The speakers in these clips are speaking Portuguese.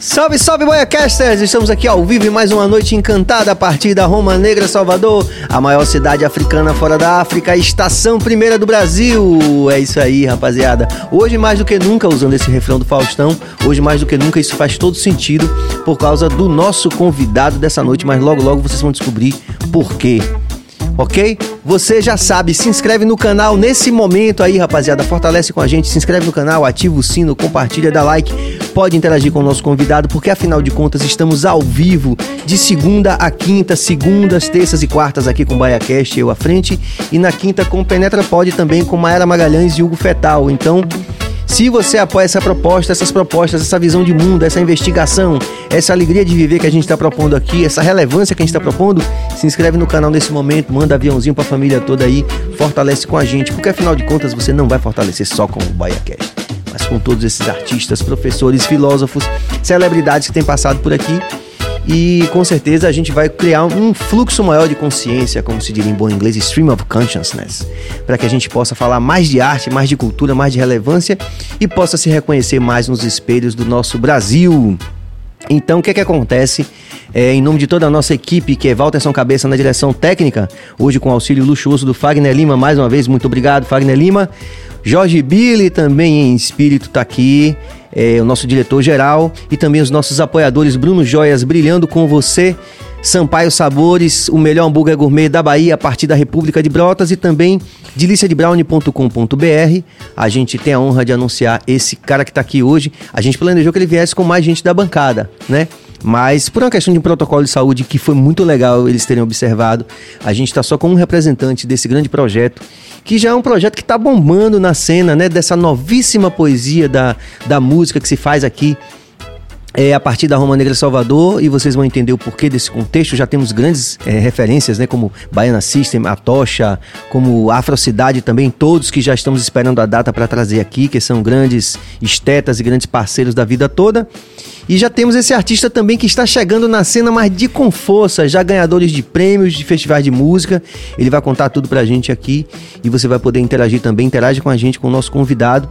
Salve, salve, Boiacasters! Estamos aqui ao vivo em mais uma noite encantada a partir da Roma Negra, Salvador, a maior cidade africana fora da África, a estação primeira do Brasil. É isso aí, rapaziada. Hoje, mais do que nunca, usando esse refrão do Faustão, hoje, mais do que nunca, isso faz todo sentido por causa do nosso convidado dessa noite, mas logo, logo vocês vão descobrir por quê ok? Você já sabe, se inscreve no canal nesse momento aí, rapaziada. Fortalece com a gente, se inscreve no canal, ativa o sino, compartilha, dá like. Pode interagir com o nosso convidado, porque afinal de contas estamos ao vivo de segunda a quinta, segundas, terças e quartas aqui com o BaiaCast, eu à frente. E na quinta com Penetra Pode também com Maera Magalhães e Hugo Fetal. Então. Se você apoia essa proposta, essas propostas, essa visão de mundo, essa investigação, essa alegria de viver que a gente está propondo aqui, essa relevância que a gente está propondo, se inscreve no canal nesse momento, manda aviãozinho para a família toda aí, fortalece com a gente, porque afinal de contas você não vai fortalecer só com o BaiaCast, mas com todos esses artistas, professores, filósofos, celebridades que têm passado por aqui e com certeza a gente vai criar um fluxo maior de consciência, como se diria em bom inglês, stream of consciousness, para que a gente possa falar mais de arte, mais de cultura, mais de relevância e possa se reconhecer mais nos espelhos do nosso Brasil. Então, o que é que acontece? É, em nome de toda a nossa equipe, que é Walter São Cabeça na direção técnica, hoje com auxílio luxuoso do Fagner Lima, mais uma vez, muito obrigado, Fagner Lima. Jorge Billy também em espírito está aqui é, o nosso diretor-geral e também os nossos apoiadores Bruno Joias brilhando com você. Sampaio Sabores, o melhor hambúrguer gourmet da Bahia a partir da República de Brotas e também deliciadebrownie.com.br. A gente tem a honra de anunciar esse cara que está aqui hoje. A gente planejou que ele viesse com mais gente da bancada, né? Mas por uma questão de um protocolo de saúde que foi muito legal eles terem observado, a gente está só com um representante desse grande projeto que já é um projeto que está bombando na cena, né? Dessa novíssima poesia da, da música que se faz aqui é, a partir da Roma Negra Salvador e vocês vão entender o porquê desse contexto. Já temos grandes é, referências, né, como Baiana System, a Tocha, como Afrocidade também, todos que já estamos esperando a data para trazer aqui, que são grandes estetas e grandes parceiros da vida toda. E já temos esse artista também que está chegando na cena, mas de com força, já ganhadores de prêmios de festivais de música. Ele vai contar tudo pra gente aqui e você vai poder interagir também, interage com a gente, com o nosso convidado,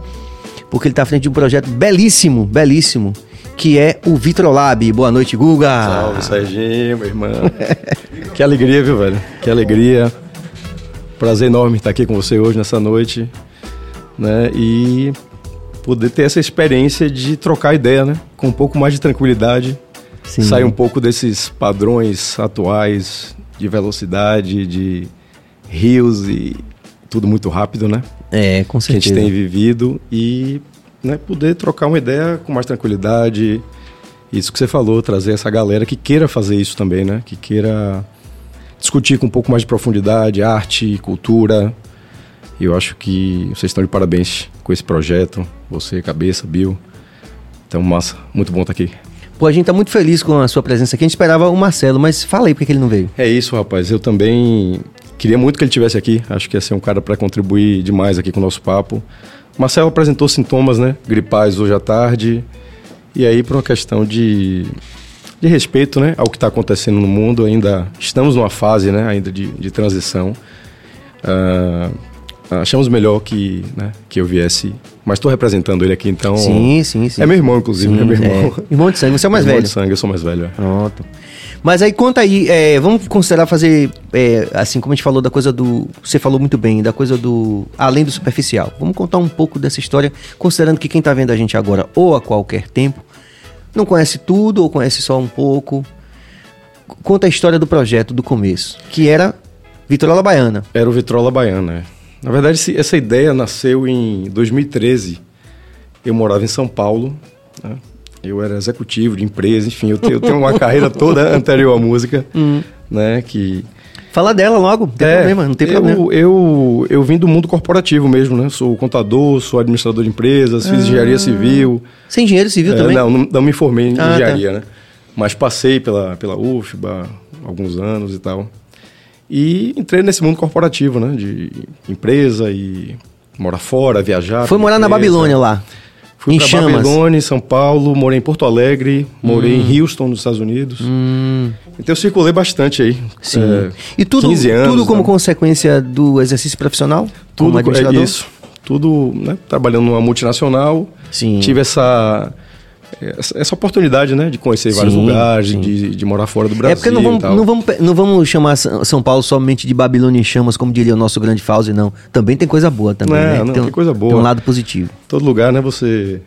porque ele está à frente de um projeto belíssimo, belíssimo que é o Vitrolab. Boa noite, Guga. Salve, Serginho, meu irmão. que alegria, viu, velho? Que alegria. Prazer enorme estar aqui com você hoje, nessa noite. Né? E poder ter essa experiência de trocar ideia, né? Com um pouco mais de tranquilidade. Sim. Sair um pouco desses padrões atuais de velocidade, de rios e tudo muito rápido, né? É, com certeza. Que a gente tem vivido e né, poder trocar uma ideia com mais tranquilidade. Isso que você falou, trazer essa galera que queira fazer isso também, né? Que queira discutir com um pouco mais de profundidade, arte, cultura. E eu acho que vocês estão de parabéns com esse projeto. Você, Cabeça, Bill. Então, massa. Muito bom estar aqui. Pô, a gente tá muito feliz com a sua presença aqui. A gente esperava o Marcelo, mas fala aí por que ele não veio. É isso, rapaz. Eu também queria muito que ele tivesse aqui. Acho que ia ser um cara para contribuir demais aqui com o nosso papo. Marcelo apresentou sintomas, né? Gripais hoje à tarde. E aí, por uma questão de, de respeito, né? Ao que está acontecendo no mundo, ainda estamos numa fase, né? Ainda de, de transição. Uh, achamos melhor que, né, que eu viesse. Mas estou representando ele aqui, então. Sim, sim, sim. É meu irmão, inclusive, sim, é meu irmão. É. Irmão de sangue, você é o mais irmão velho. Irmão de sangue, eu sou mais velho. É. Pronto. Mas aí conta aí, é, vamos considerar fazer, é, assim como a gente falou da coisa do. Você falou muito bem, da coisa do. Além do superficial. Vamos contar um pouco dessa história, considerando que quem está vendo a gente agora ou a qualquer tempo não conhece tudo ou conhece só um pouco. Conta a história do projeto do começo, que era Vitrola Baiana. Era o Vitrola Baiana, é. Na verdade, essa ideia nasceu em 2013. Eu morava em São Paulo, né? Eu era executivo de empresa, enfim, eu tenho, eu tenho uma carreira toda anterior à música, hum. né? Que Fala dela logo, não tem é, problema, não tem eu, problema. Eu, eu vim do mundo corporativo mesmo, né? Sou contador, sou administrador de empresas, fiz ah. engenharia civil. Sem engenheiro civil é, também? Não, não, não, me formei em ah, tá. engenharia, tá. né? Mas passei pela, pela UFBA alguns anos e tal. E entrei nesse mundo corporativo, né? De empresa e morar fora, viajar. Foi morar empresa. na Babilônia lá? Fui em pra Babilônia, São Paulo, morei em Porto Alegre, morei hum. em Houston, nos Estados Unidos. Hum. Então eu circulei bastante aí. Sim. É, e tudo, anos, tudo como né? consequência do exercício profissional? Tudo como? É isso. Tudo, né? Trabalhando numa multinacional. Sim. Tive essa essa, oportunidade, né? De conhecer vários Sim, lugares, sim. de, de morar fora do Brasil. É porque não vamos, não, vamos, não vamos chamar São Paulo somente de Babilônia em chamas, como diria o nosso grande Fauzi, não. Também tem coisa boa também, Não, né? não, tem, tem coisa boa. Tem um lado positivo. todo lugar, né? Você.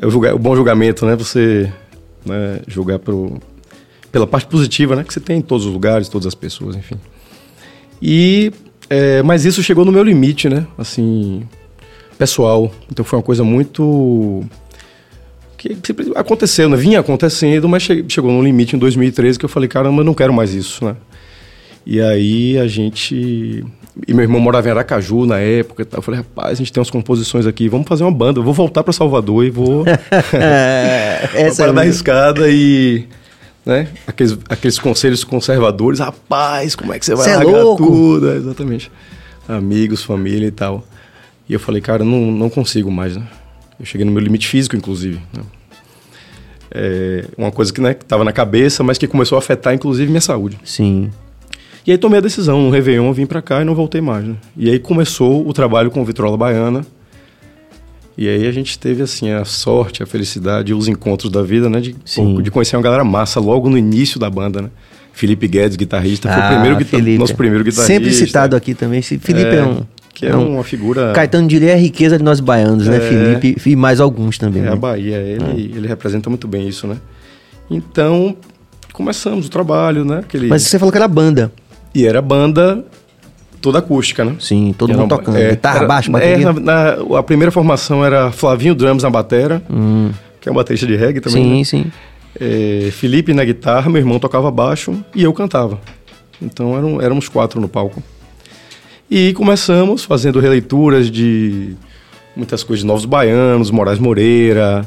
É o, julga- o bom julgamento, né? Você né, julgar pro, pela parte positiva, né? Que você tem em todos os lugares, todas as pessoas, enfim. E. é, mas isso chegou no meu limite, né? Assim. Pessoal. Então foi uma coisa muito. Que sempre aconteceu, né? Vinha acontecendo, mas che- chegou num limite em 2013 que eu falei, caramba, eu não quero mais isso, né? E aí a gente. E meu irmão morava em Aracaju na época e tal. Eu falei, rapaz, a gente tem umas composições aqui, vamos fazer uma banda. Eu vou voltar para Salvador e vou. É, essa para é dar escada e. Né? Aqueles, aqueles conselhos conservadores, rapaz, como é que você vai Cê é largar louco? tudo? É, exatamente. Amigos, família e tal. E eu falei, cara, não, não consigo mais, né? Eu cheguei no meu limite físico, inclusive. né? É uma coisa que né, estava na cabeça, mas que começou a afetar, inclusive, minha saúde. Sim. E aí tomei a decisão, no Réveillon eu vim pra cá e não voltei mais, né? E aí começou o trabalho com Vitrola Baiana. E aí a gente teve, assim, a sorte, a felicidade, os encontros da vida, né? De, Sim. de conhecer uma galera massa logo no início da banda, né? Felipe Guedes, guitarrista, foi o primeiro guitar- Ah, nosso primeiro guitarrista. Sempre citado aqui também. Felipe é, um... Que é, é um- uma figura... Caetano diria é a riqueza de nós baianos, né? É. Felipe e mais alguns também. É né? a Bahia, ele, ele representa muito bem isso, né? Então, começamos o trabalho, né? Aquele... Mas você falou que era banda. E era banda toda acústica, né? Sim, todo Era mundo tocando. é, Guitarra, era- baixo, é, bateria. na- na- a primeira formação era Flavinho Drums na batera, Hum, que é um baterista de reggae também. sim, né? sim. É, Felipe na guitarra, meu irmão tocava baixo e eu cantava. Então eram, éramos quatro no palco. E começamos fazendo releituras de muitas coisas de Novos Baianos, Moraes Moreira,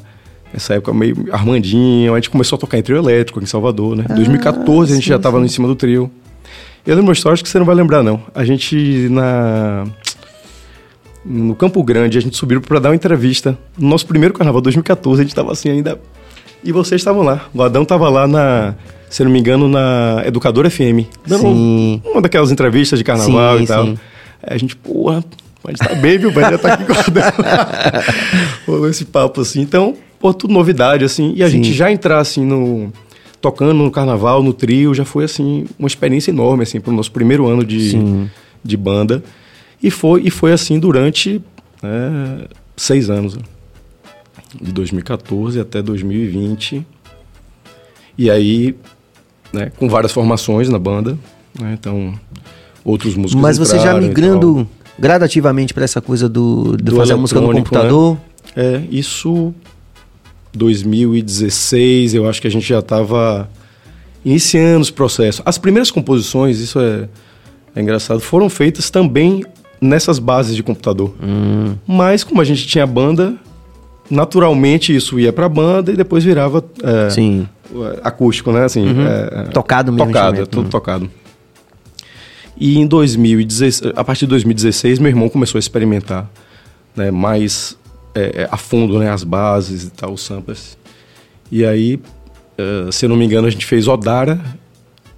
essa época meio Armandinho. A gente começou a tocar em trio elétrico aqui em Salvador, né? Em 2014 a gente sim, já estava em cima do trio. Eu lembro uma história acho que você não vai lembrar, não. A gente na. No Campo Grande, a gente subiu para dar uma entrevista. No nosso primeiro carnaval, 2014, a gente estava assim ainda. E vocês estavam lá. O Adão estava lá na. Se não me engano, na Educadora FM. Dando Sim. uma daquelas entrevistas de carnaval Sim, e tal. sim. Aí a gente, porra, gente tá bem, viu? Vai já tá aqui com o Adão. Rolou esse papo assim. Então, pô, tudo novidade, assim. E a gente já entrar assim no. Tocando no carnaval, no trio, já foi assim, uma experiência enorme, assim, pro nosso primeiro ano de, de banda. E foi, e foi assim durante né, seis anos. Né? De 2014 até 2020. E aí, né, com várias formações na banda. né, então, outros músicos Mas você já migrando gradativamente para essa coisa do, de Do fazer a música no eletrônico, computador. tal. É, isso 2016, eu acho que a gente já estava iniciando os processos. As primeiras composições, isso é, é engraçado, foram feitas também nessas bases de computador. Hum, Mas como a gente tinha banda, naturalmente isso ia para a banda e depois virava é, sim. acústico, né? Assim, Uhum. é, é, Tocado mesmo. tocado, é tudo Hum. tocado. E em 2016, a partir de 2016, meu irmão começou a experimentar né, mais é, é, a fundo né, as bases e tal, os samples. E aí, se eu não me engano, a gente fez Odara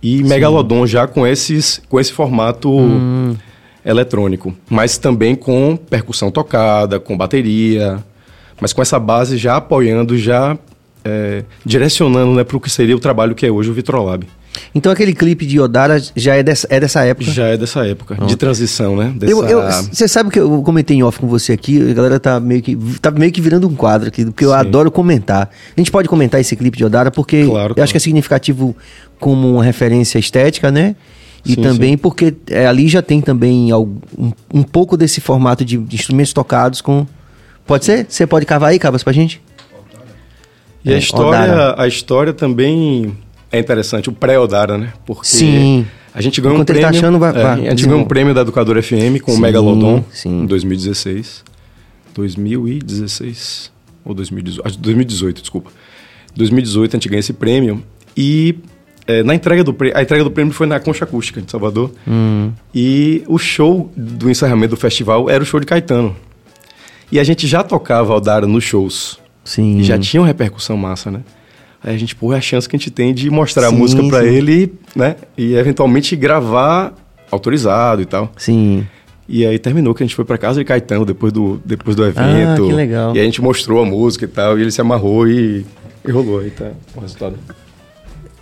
e Megalodon já com, esses, com esse formato Hum, eletrônico, mas também com percussão tocada, com bateria, mas com essa base já apoiando, já eh, direcionando né, para o que seria o trabalho que é hoje o Vitrolab. Então aquele clipe de Odara já é dessa, é dessa época. Já é dessa época, de transição, né? Dessa... Eu, eu- você sabe que eu comentei em off com você aqui, a galera tá meio que, tá meio que virando um quadro aqui, porque eu Sim. adoro comentar. A gente pode comentar esse clipe de Odara, porque Claro, eu claro. acho que é significativo como uma referência estética, né? E Sim, também porque é, ali já tem também algum- um, um pouco desse formato de, de instrumentos tocados com. Pode ser? Você pode cavar aí, Cabas, pra gente? E a É, história, Odara. a história também é interessante, o pré-Odara, né? Porque Sim. a gente ganhou um Enquanto ele prêmio. tá achando, vai- é, vai, a gente ganhou um prêmio da Educadora FM com Sim, o Megalodon sim. em 2016. 2016 ou 2018, acho que 2018, desculpa. 2018 a gente ganhou esse prêmio e é, na entrega do prêmio, a entrega do prêmio foi na Concha Acústica de Salvador. Hum, E o show do encerramento do festival era o show de Caetano. E a gente já tocava Odara nos shows. sim. E já tinha uma repercussão massa, né? Aí a gente, pô, é a chance que a gente tem de mostrar Sim, a música pra sim. ele, né? E eventualmente gravar autorizado e tal. Sim. E aí terminou que a gente foi para casa de Caetano depois do, depois do evento. Ah, que legal. E a gente mostrou a música e tal, e ele se amarrou e, e rolou aí, tá o resultado.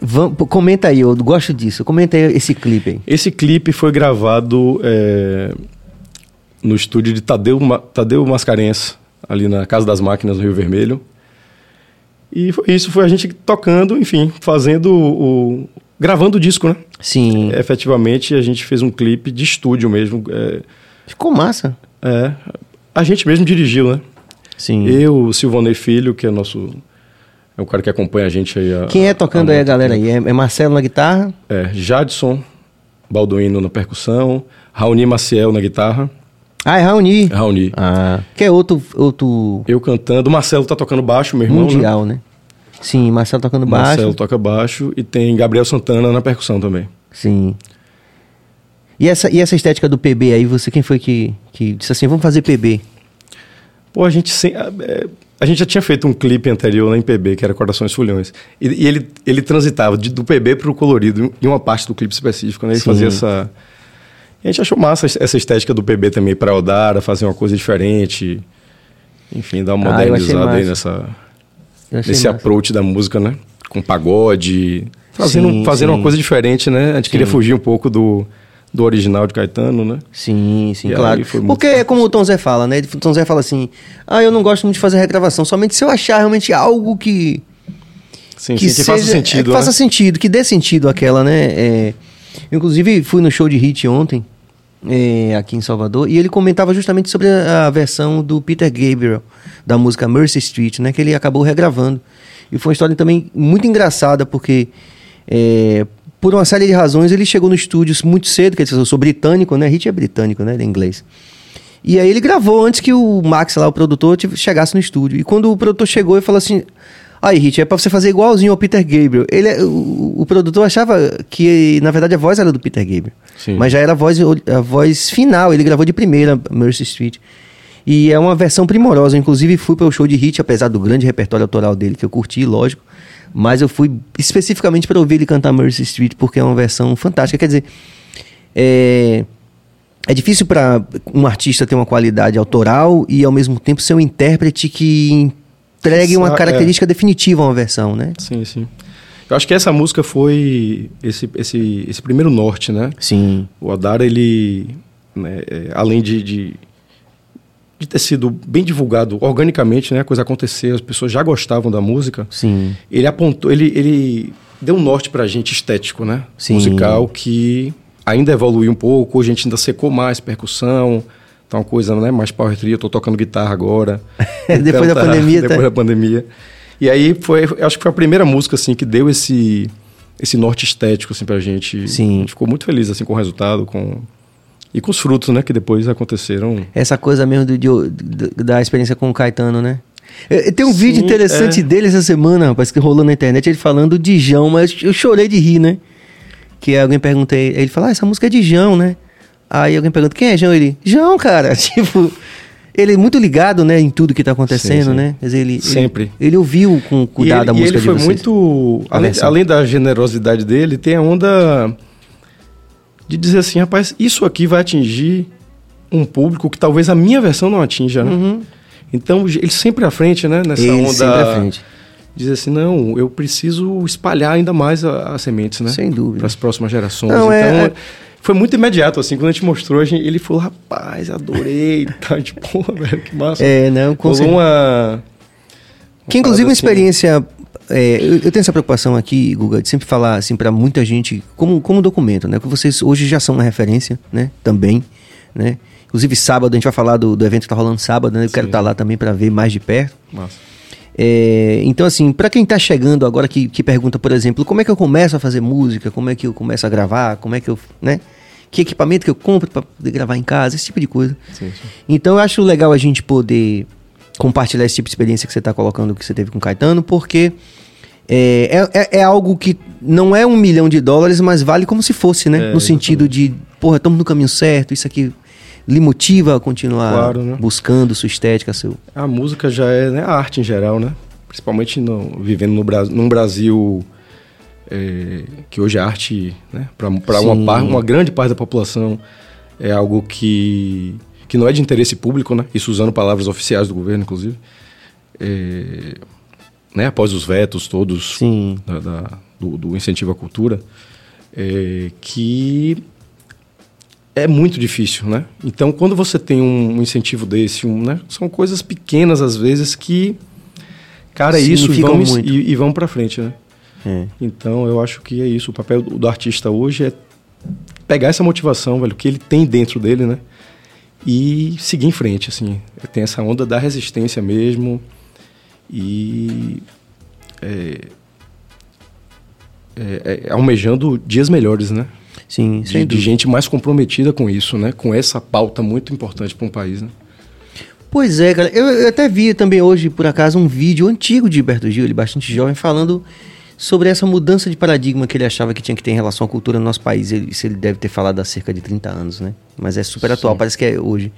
Vamos, comenta aí, eu gosto disso. Comenta aí esse clipe aí. Esse clipe foi gravado é, no estúdio de Tadeu, Tadeu Mascarenhas, ali na Casa das Máquinas, no Rio Vermelho. E foi isso, foi a gente tocando, enfim, fazendo o. gravando o disco, né? Sim. É, efetivamente, a gente fez um clipe de estúdio mesmo. É, Ficou massa. É. A gente mesmo dirigiu, né? Sim. Eu, o Silvonei Filho, que é nosso. É o cara que acompanha a gente aí. A, Quem é tocando a aí a galera aí? É, é, Marcelo na guitarra? É, Jadson Balduino na percussão, Raoni Maciel na guitarra. Ah, é Raoni. Raoni. Ah, que é outro, outro... Eu cantando, Marcelo tá tocando baixo, meu irmão, Mundial, né? né? Sim, Marcelo tocando baixo. Marcelo toca baixo e tem Gabriel Santana na percussão também. Sim. E essa, e essa estética do PB aí, você quem foi que, que disse assim, vamos fazer PB? Pô, a gente sem, é, a gente já tinha feito um clipe anterior na MPB, que era Corações Fulhões. E, e ele, ele transitava de, do PB para o colorido, em uma parte do clipe específico, né? Ele Sim. fazia essa. E a gente achou massa essa estética do PB também para Odara, fazer uma coisa diferente. Enfim, dar uma ah, modernizada aí nessa. Nesse massa. approach da música, né? Com pagode. Fazendo, sim, fazendo sim. uma coisa diferente, né? A gente sim. queria fugir um pouco do, do original de Caetano, né? Sim, sim, e claro. Porque é como o Tom Zé fala, né? O Tom Zé fala assim: ah, eu não gosto muito de fazer regravação, somente se eu achar realmente algo que. Sim, que, sim, que seja, faça sentido. É, que né? faça sentido, que dê sentido aquela, né? É, inclusive, fui no show de hit ontem, é, aqui em Salvador, e ele comentava justamente sobre a, a, versão do Peter Gabriel, da música Mercy Street, né? Que ele acabou regravando. E foi uma história também muito engraçada, porque. É, por uma série de razões, ele chegou no estúdio muito cedo, dizer, eu sou britânico, né? Hit é britânico, né? Ele é inglês. E aí ele gravou antes que o Max, lá, o produtor, chegasse no estúdio. E quando o produtor chegou, ele falou assim: Aí, Hit, é pra você fazer igualzinho ao Peter Gabriel. Ele, é, o, o, produtor achava que, na verdade, a voz era do Peter Gabriel. Sim. Mas já era a voz, a voz final, ele gravou de primeira, Mercy Street. E é uma versão primorosa. Inclusive, fui para o show de Hit, apesar do grande repertório autoral dele, que eu curti, lógico. Mas eu fui especificamente para ouvir ele cantar Mercy Street, porque é uma versão fantástica. Quer dizer, é, é difícil para um artista ter uma qualidade autoral e, ao mesmo tempo, ser um intérprete que entregue uma característica é. definitiva a uma versão, né? Sim, sim. Eu acho que essa música foi esse, esse, esse primeiro norte, né? Sim. O Adara, ele, né, é, além de, de de ter sido bem divulgado organicamente, né? A coisa acontecer, as pessoas já gostavam da música. Sim. Ele apontou, ele, ele deu um norte pra gente estético, né? Sim. Musical que ainda evoluiu um pouco, a gente ainda secou mais percussão, tá uma coisa, né, mais power trio, eu tô tocando guitarra agora. depois da pandemia, Depois tá? da pandemia. E aí foi, acho que foi a primeira música assim que deu esse esse norte estético assim pra gente. Sim. A gente ficou muito feliz assim com o resultado, com e com os frutos, né, que depois aconteceram. Essa coisa mesmo do, de, da experiência com o Caetano, né? Tem um Sim, vídeo interessante é. dele essa semana, rapaz, que rolou na internet, ele falando de Jão, mas eu chorei de rir, né? Que alguém perguntou, ele fala, ah, essa música é de Jão, né? Aí alguém pergunta, quem é Jão? Ele, Jão, cara, tipo, ele é muito ligado, né, em tudo que tá acontecendo, sim, sim. né? Mas ele, Sempre. Ele, ele, ouviu com cuidado ele, a música e ele foi muito, além, além da generosidade dele, tem a onda de dizer assim, rapaz, isso aqui vai atingir um público que talvez a minha versão não atinja, né? Uhum. Então, ele sempre à frente, né? Nessa ele onda. Sempre à frente. Dizer assim, não, eu preciso espalhar ainda mais as sementes, né? Sem dúvida. Para as próximas gerações. Não, é, então, é... foi muito imediato, assim, quando a gente mostrou, a gente, ele falou, rapaz, adorei. tá, tipo, porra, velho, que massa. É, não, com Rolou uma. Que inclusive uma assim, experiência é, eu, eu, tenho essa preocupação aqui, Guga, de sempre falar assim para muita gente como, como documento, né? Que vocês hoje já são uma referência, né? Também, né? Inclusive sábado a gente vai falar do, do evento que tá rolando sábado, né? Eu Sim. quero estar tá lá também para ver mais de perto. É, então assim, para quem tá chegando agora que, que pergunta, por exemplo, como é que eu começo a fazer música, como é que eu começo a gravar, como é que eu, né? Que equipamento que eu compro para poder gravar em casa, esse tipo de coisa. Sim, sim. Então eu acho legal a gente poder compartilhar esse tipo de experiência que você está colocando, que você teve com o Caetano, porque é, é, é, algo que não é um milhão de dólares, mas vale como se fosse, né? É, no sentido de, porra, estamos no caminho certo, isso aqui lhe motiva a continuar claro, né? buscando sua estética, seu... A música já é né, a arte em geral, né? Principalmente no, vivendo no Brasil, num Brasil é, que hoje é arte, né? Para uma, uma grande parte da população é algo que, que não é de interesse público, né? Isso usando palavras oficiais do governo, inclusive. É, né? Após os vetos todos da, da, do, do, incentivo à cultura, é, que é muito difícil, né? Então, quando você tem um incentivo desse, um, né? são coisas pequenas às vezes que, cara, é isso e vão, e, e vão para frente, né? É. Então, eu acho que é isso. O papel do, do, artista hoje é pegar essa motivação, velho, que ele tem dentro dele, né? E seguir em frente, assim. Tem essa onda da resistência mesmo e é, é, é, almejando dias melhores, né? Sim, de, de, gente mais comprometida com isso, né? Com essa pauta muito importante para um país, né? Pois é, cara. Eu, eu, até vi também hoje, por acaso, um vídeo antigo de Berto Gil, ele bastante jovem, falando sobre essa mudança de paradigma que ele achava que tinha que ter em relação à cultura no nosso país. Ele, isso ele deve ter falado há cerca de 30 anos, né? Mas é super atual, Sim. parece que é hoje.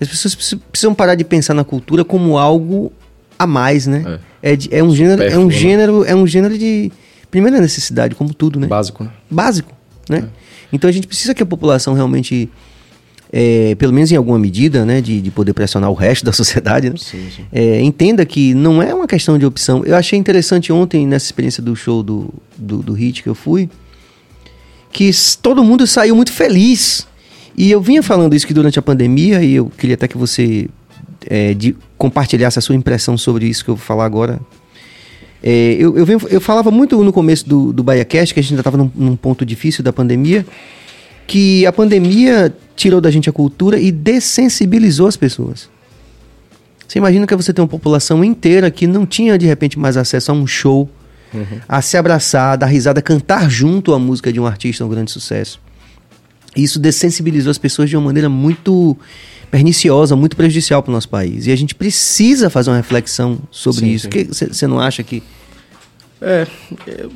As pessoas precisam parar de pensar na cultura como algo a mais, né? É, é, de, é um gênero, é um né? gênero, é um gênero de primeira necessidade, como tudo, né? Básico, né? Básico né? Então a gente precisa que a população realmente, é, pelo menos em alguma medida, né, de, de poder pressionar o resto da sociedade, né? sim, sim. É, entenda que não é uma questão de opção. Eu achei interessante ontem, nessa experiência do show do, do, do Hit que eu fui, que todo mundo saiu muito feliz. E eu vinha falando isso que durante a pandemia, e eu queria até que você é, de, compartilhasse a sua impressão sobre isso que eu vou falar agora, é, eu, eu, venho, eu, falava muito no começo do, do BahiaCast, que a gente ainda estava num, num, ponto difícil da pandemia, que a pandemia tirou da gente a cultura e dessensibilizou as pessoas. Você imagina que você tem uma população inteira que não tinha, de repente, mais acesso a um show, uhum. a se abraçar, dar risada, cantar junto a música de um artista, um grande sucesso. Isso dessensibilizou as pessoas de uma maneira muito perniciosa, muito prejudicial para o nosso país. E a gente precisa fazer uma reflexão sobre sim, isso. Você não acha que. É, é,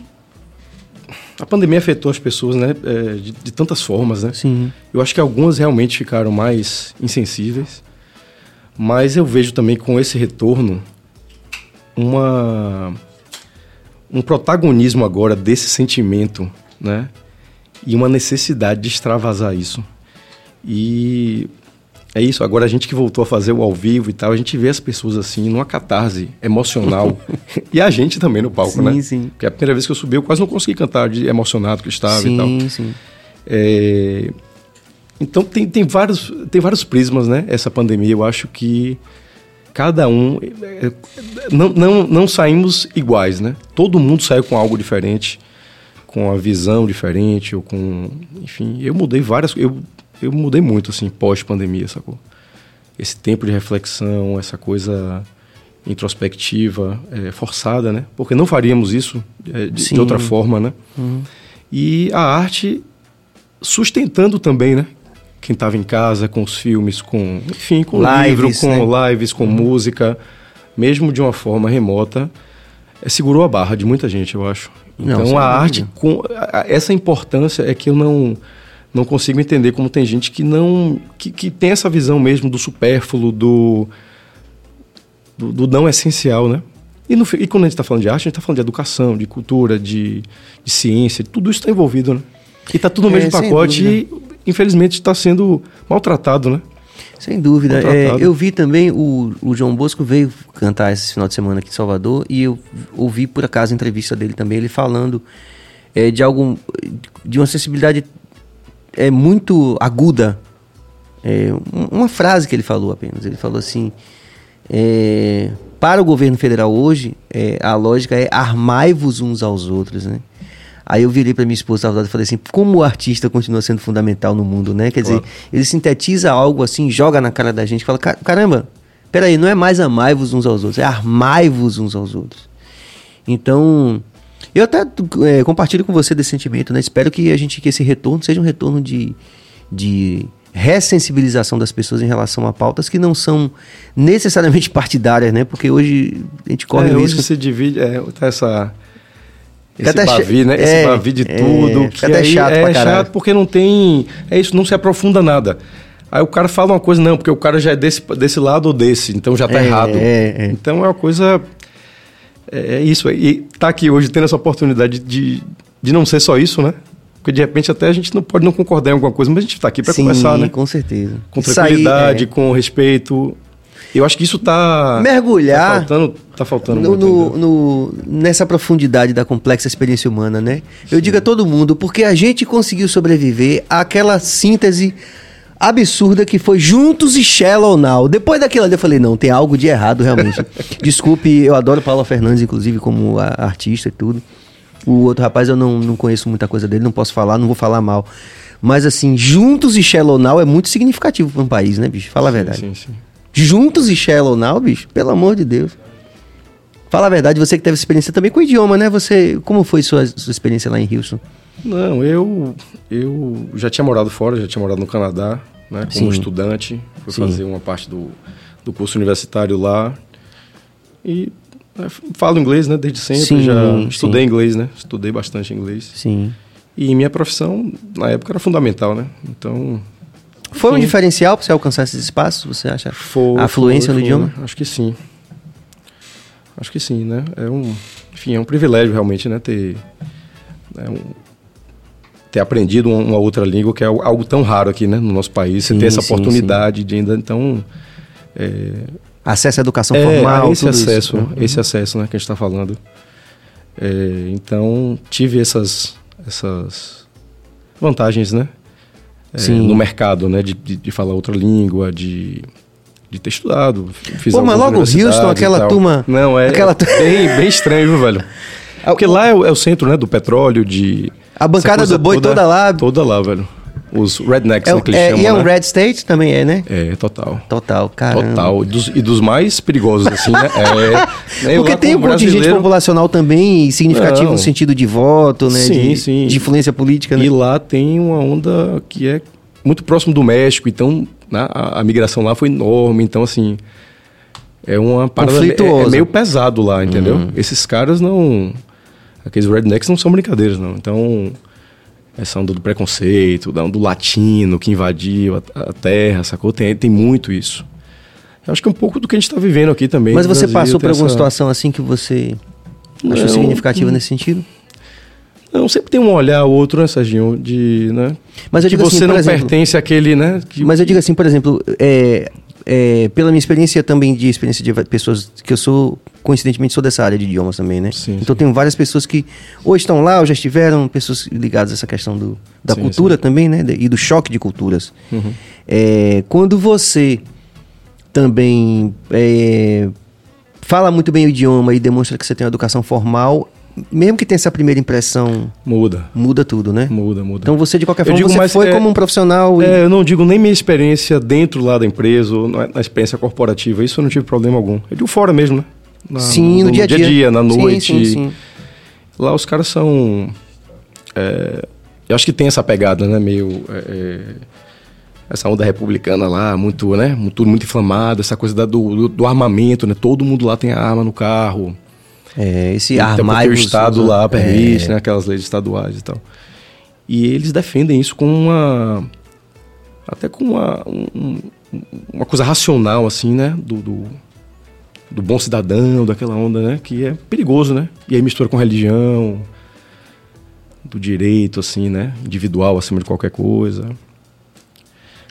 A pandemia afetou as pessoas, né? É, de, de, tantas formas, né? Sim. Eu acho que algumas realmente ficaram mais insensíveis. Mas eu vejo também com esse retorno uma um protagonismo agora desse sentimento, né? E uma necessidade de extravasar isso. E é isso, agora a gente que voltou a fazer o ao vivo e tal, a gente vê as pessoas assim, numa catarse emocional. e a gente também no palco, sim, né? Sim, sim. Porque a primeira vez que eu subi, eu quase não consegui cantar de emocionado que estava sim, e tal. Sim, sim. É... Então tem, tem, vários, tem vários prismas, né? Essa pandemia, eu acho que cada um. É, não, não, não saímos iguais, né? Todo mundo saiu com algo diferente, com a visão diferente, ou com. Enfim, eu mudei várias. Eu eu mudei muito, assim, pós-pandemia, sacou? Esse tempo de reflexão, essa coisa introspectiva, é, forçada, né? Porque não faríamos isso é, de, de, outra forma, né? Uhum. E a arte sustentando também, né? Quem estava em casa com os filmes, com, enfim, com lives, livro, com né? lives, com uhum. música, mesmo de uma forma remota, é, segurou a barra de muita gente, eu acho. Então não, a arte, com, a, essa importância é que eu não não consigo entender como tem gente que não que, que tem essa visão mesmo do supérfluo, do, do, do não essencial, né? E, no, e, quando a gente está falando de arte, a gente está falando de educação, de cultura, de, de ciência, tudo isso está envolvido, né? E está tudo no é, mesmo pacote e, infelizmente, está sendo maltratado, né? Sem dúvida. É, eu vi também, o, o João Bosco veio cantar esse final de semana aqui em Salvador e eu ouvi, por acaso, a entrevista dele também, ele falando é, de algum de uma sensibilidade é muito aguda. É, uma frase que ele falou apenas. Ele falou assim: é, para o governo federal hoje, é, a lógica é armai-vos uns aos outros, né? Aí eu virei para minha esposa e falei assim: como o artista continua sendo fundamental no mundo, né? Quer claro. dizer, ele sintetiza algo assim, joga na cara da gente, fala: caramba, peraí, não é mais amai-vos uns aos outros, é armai-vos uns aos outros. Então, eu até é, compartilho com você desse sentimento, né? Espero que a gente que esse retorno seja um retorno de, de ressensibilização das pessoas em relação a pautas que não são necessariamente partidárias, né? Porque hoje a gente corre é, o risco... Hoje se divide, é, tá essa... Esse até bavi, né? É, Esse bavi de é, tudo. Que até chato é chato porque não tem... É isso, não se aprofunda nada. Aí o cara fala uma coisa, não, porque o cara já é desse, desse lado ou desse, então já tá é, errado. É, é. Então é uma coisa é, é isso. E tá aqui hoje tendo essa oportunidade de, de não ser só isso, né? Porque de repente até a gente não pode não concordar em alguma coisa, mas a gente está aqui para conversar, né? com certeza. Com tranquilidade, é... com respeito. Eu acho que isso está mergulhar tá faltando, tá faltando no, muito, no, no, nessa profundidade da complexa experiência humana, né? Eu Sim. digo a todo mundo porque a gente conseguiu sobreviver àquela síntese absurda que foi Juntos e Shallow Now. Depois daquilo ali eu falei, não, tem algo de errado realmente. Desculpe, eu adoro Paula Fernandes, inclusive, como artista e tudo. O outro rapaz eu não, não conheço muita coisa dele, não posso falar, não vou falar mal. Mas assim, Juntos e Shallow Now é muito significativo para um país, né, bicho? Fala a verdade. Sim, sim. Juntos e Shallow Now, bicho, pelo amor de Deus. Fala a verdade, você que teve experiência também com o idioma, né? Você, como foi sua, sua experiência lá em Houston? Não, eu eu já tinha morado fora, já tinha morado no Canadá, né, como Sim. estudante, fui Sim. fazer uma parte do, do curso universitário lá e né, falo inglês, né, desde sempre, sim, já estudei sim. inglês, né, estudei bastante inglês. Sim. E minha profissão na época era fundamental, né? Então foi um diferencial para você alcançar esses espaços, você acha? Foi, a fluência foi, no idioma? Acho que sim. Acho que sim, né? É um, enfim, é um privilégio realmente, né, ter né, um, ter aprendido uma outra língua, que é algo tão raro aqui, né, no nosso país. Sim, você ter essa sim, oportunidade sim. de ainda, então... É, acesso à educação é, formal, esse acesso, isso. esse acesso, né, que a gente está falando. É, então, tive essas, essas vantagens, né? É, no mercado, né? De, de, de, falar outra língua, de, de ter estudado. Fiz Pô, mas logo Houston, aquela turma... Não, é, aquela... bem, bem estranho, viu, velho? Porque lá é o, é o, centro, né, do petróleo, de... A bancada do boi toda, toda, lá... Toda lá, velho. Os rednecks, é, né, que eles é, chamam, E é um né? red state também, é, né? É, total. Total, cara. Total. E dos, e dos, mais perigosos, assim, né? É, Porque tem um brasileiro... contingente populacional também significativo Não. no sentido de voto, né? Sim, de, sim. De influência política, né? E lá tem uma onda que é muito próximo do México, então né, a, a, migração lá foi enorme, então assim é uma parada é, é, meio pesado lá, entendeu? Uhum. Esses caras não, aqueles rednecks não são brincadeiras não. Então essa onda do preconceito, da onda do latino que invadiu a, a terra, sacou? Tem, tem muito isso. Eu acho que é um pouco do que a gente está vivendo aqui também. Mas você Brasil, passou por alguma essa... situação assim que você achou não, significativa nesse sentido? Não, sempre tem um olhar outro, né, Serginho? De, né? Mas eu digo que assim, você não exemplo, pertence àquele, né? Que... Mas eu digo assim, por exemplo, é, é, pela minha experiência também de experiência de pessoas que eu sou, coincidentemente, sou dessa área de idiomas também, né? Sim, então sim. tenho várias pessoas que ou estão lá ou já estiveram, pessoas ligadas a essa questão do, da sim, cultura também, né? E do choque de culturas. Uhum. É, quando você também é, fala muito bem o idioma e demonstra que você tem uma educação formal, mesmo que tenha essa primeira impressão. Muda. Muda tudo, né? Muda, muda. Então você, de qualquer forma, você foi é, como um profissional. E... É, eu não digo nem minha experiência dentro lá da empresa, ou na, experiência corporativa. Isso eu não tive problema algum. Eu digo fora mesmo, né? Na, sim, no, no, dia a dia. dia, dia na noite. Sim, sim. Lá os caras são. É, eu acho que tem essa pegada, né? Meio. É, é essa onda republicana lá, muito, né? Muito, muito inflamado, essa coisa da, do, do, armamento, né? Todo mundo lá tem arma no carro. É, esse armário... o Estado lá permite, é... né? Aquelas leis estaduais e tal. E eles defendem isso com uma... Até com uma, um, uma coisa racional, assim, né? Do, do, do, bom cidadão, daquela onda, né? Que é perigoso, né? E aí mistura com religião, do direito, assim, né? Individual acima de qualquer coisa.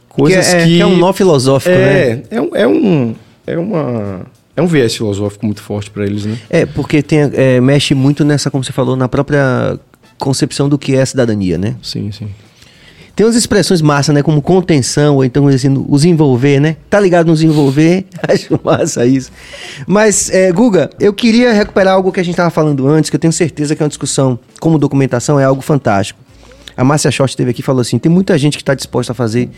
Coisas que... É, que... que é um nó filosófico, é, né? É, um, é, um, é uma é um viés filosófico muito forte para eles, né? É, porque tem, é, mexe muito nessa, como você falou, na própria concepção do que é cidadania, né? Sim, sim. Tem umas expressões massa, né? Como contenção, ou então assim, os envolver, né? Tá ligado nos envolver? Acho massa isso. Mas, é, Guga, eu queria recuperar algo que a gente estava falando antes, que eu tenho certeza que é uma discussão como documentação, é algo fantástico. A Márcia Short esteve aqui e falou assim: tem muita gente que está disposta a fazer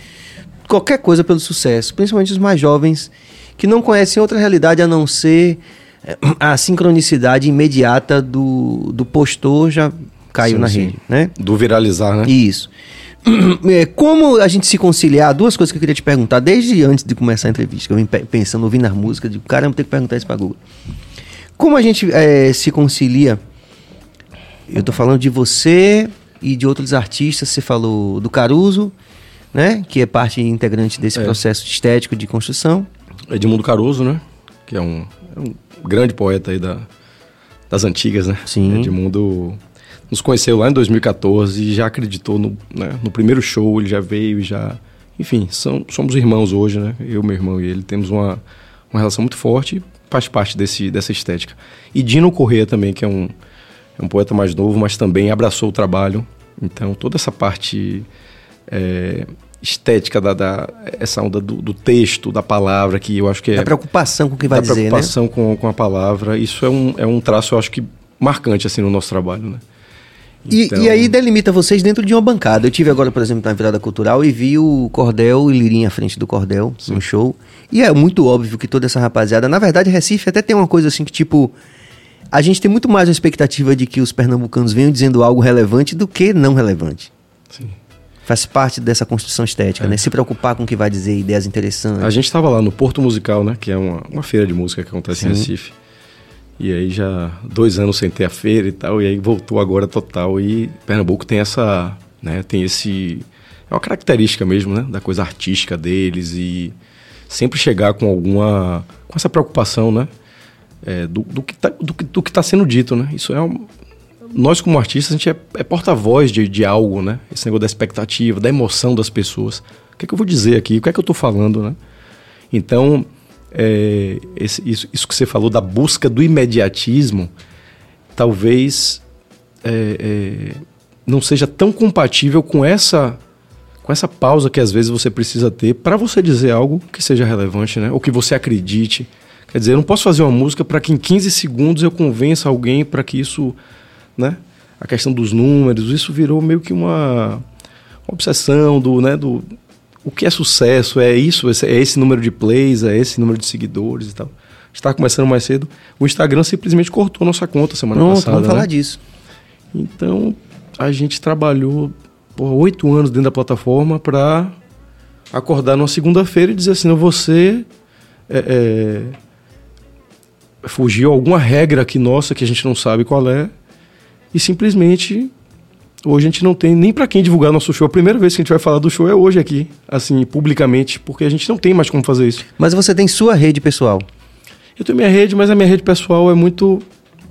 qualquer coisa pelo sucesso, principalmente os mais jovens que não conhecem outra realidade a não ser eh, a sincronicidade imediata do, do postor já caiu sim, na sim. rede, né? Do viralizar, né? Isso. Eh, como a gente se conciliar? Duas coisas que eu queria te perguntar, desde antes de começar a entrevista, que eu vim pensando, ouvindo as músicas, de caramba, tem que perguntar isso pra Google. Como a gente é, se concilia? Eu tô falando de você e de outros artistas, você falou do Caruso, né? Que é parte integrante desse é. processo estético de construção. Edmundo Caruso, né? Que é um, é um grande poeta aí da, das antigas, né? Sim. Edmundo nos conheceu lá em 2014 e já acreditou no, né, no primeiro show, ele já veio e já. Enfim, são, somos irmãos hoje, né? Eu, meu irmão e ele temos uma, uma relação muito forte faz parte desse, dessa estética. E Dino Corrêa também, que é um, é um poeta mais novo, mas também abraçou o trabalho. Então, toda essa parte é, estética da, da, essa onda do, do, texto, da palavra, que eu acho que é... Da preocupação com o que vai dizer, né? preocupação com, com a palavra. Isso é um, é um traço, eu acho que, marcante, assim, no nosso trabalho, né? Então... E, e, aí delimita vocês dentro de uma bancada. Eu tive agora, por exemplo, na virada cultural e vi o Cordel e Lirinha à frente do Cordel Sim. no show. E é muito óbvio que toda essa rapaziada, na verdade, Recife até tem uma coisa assim que tipo a gente tem muito mais a expectativa de que os pernambucanos venham dizendo algo relevante do que não relevante. Sim. Faz parte dessa construção estética, é. né? Se preocupar com o que vai dizer, ideias interessantes. A gente estava lá no Porto Musical, né? Que é uma, uma feira de música que acontece Sim. em Recife. E aí já dois anos sem ter a feira e tal, e aí voltou agora total. E Pernambuco tem essa, né, tem esse... É uma característica mesmo, né, da coisa artística deles e sempre chegar com alguma... com essa preocupação, né, é, do, do, que está do, do que tá sendo dito, né. Isso é um, Nós como artistas, a gente é, é porta-voz de, de algo, né, esse negócio da expectativa, da emoção das pessoas. O que é que eu vou dizer aqui? O que é que eu estou falando, né? Então, é, esse, isso, isso, que você falou da busca do imediatismo, talvez é, é, não seja tão compatível com essa com essa pausa que às vezes você precisa ter para você dizer algo que seja relevante, né? Ou que você acredite. Quer dizer, eu não posso fazer uma música para que em 15 segundos eu convença alguém para que isso, né? A questão dos números, isso virou meio que uma, uma obsessão do, né, do, o que é sucesso? É isso? É esse número de plays? É esse número de seguidores e tal? Está começando mais cedo. O Instagram simplesmente cortou nossa conta semana Pronto, passada. Vamos falar né? disso. Então, a gente trabalhou oito anos dentro da plataforma para acordar numa segunda-feira e dizer assim: você é, é, fugiu alguma regra aqui nossa que a gente não sabe qual é e simplesmente Hoje a gente não tem nem para quem divulgar nosso show. A primeira vez que a gente vai falar do show é hoje aqui, assim, publicamente, porque a gente não tem mais como fazer isso. Mas você tem sua rede pessoal? Eu tenho minha rede, mas a minha rede pessoal é muito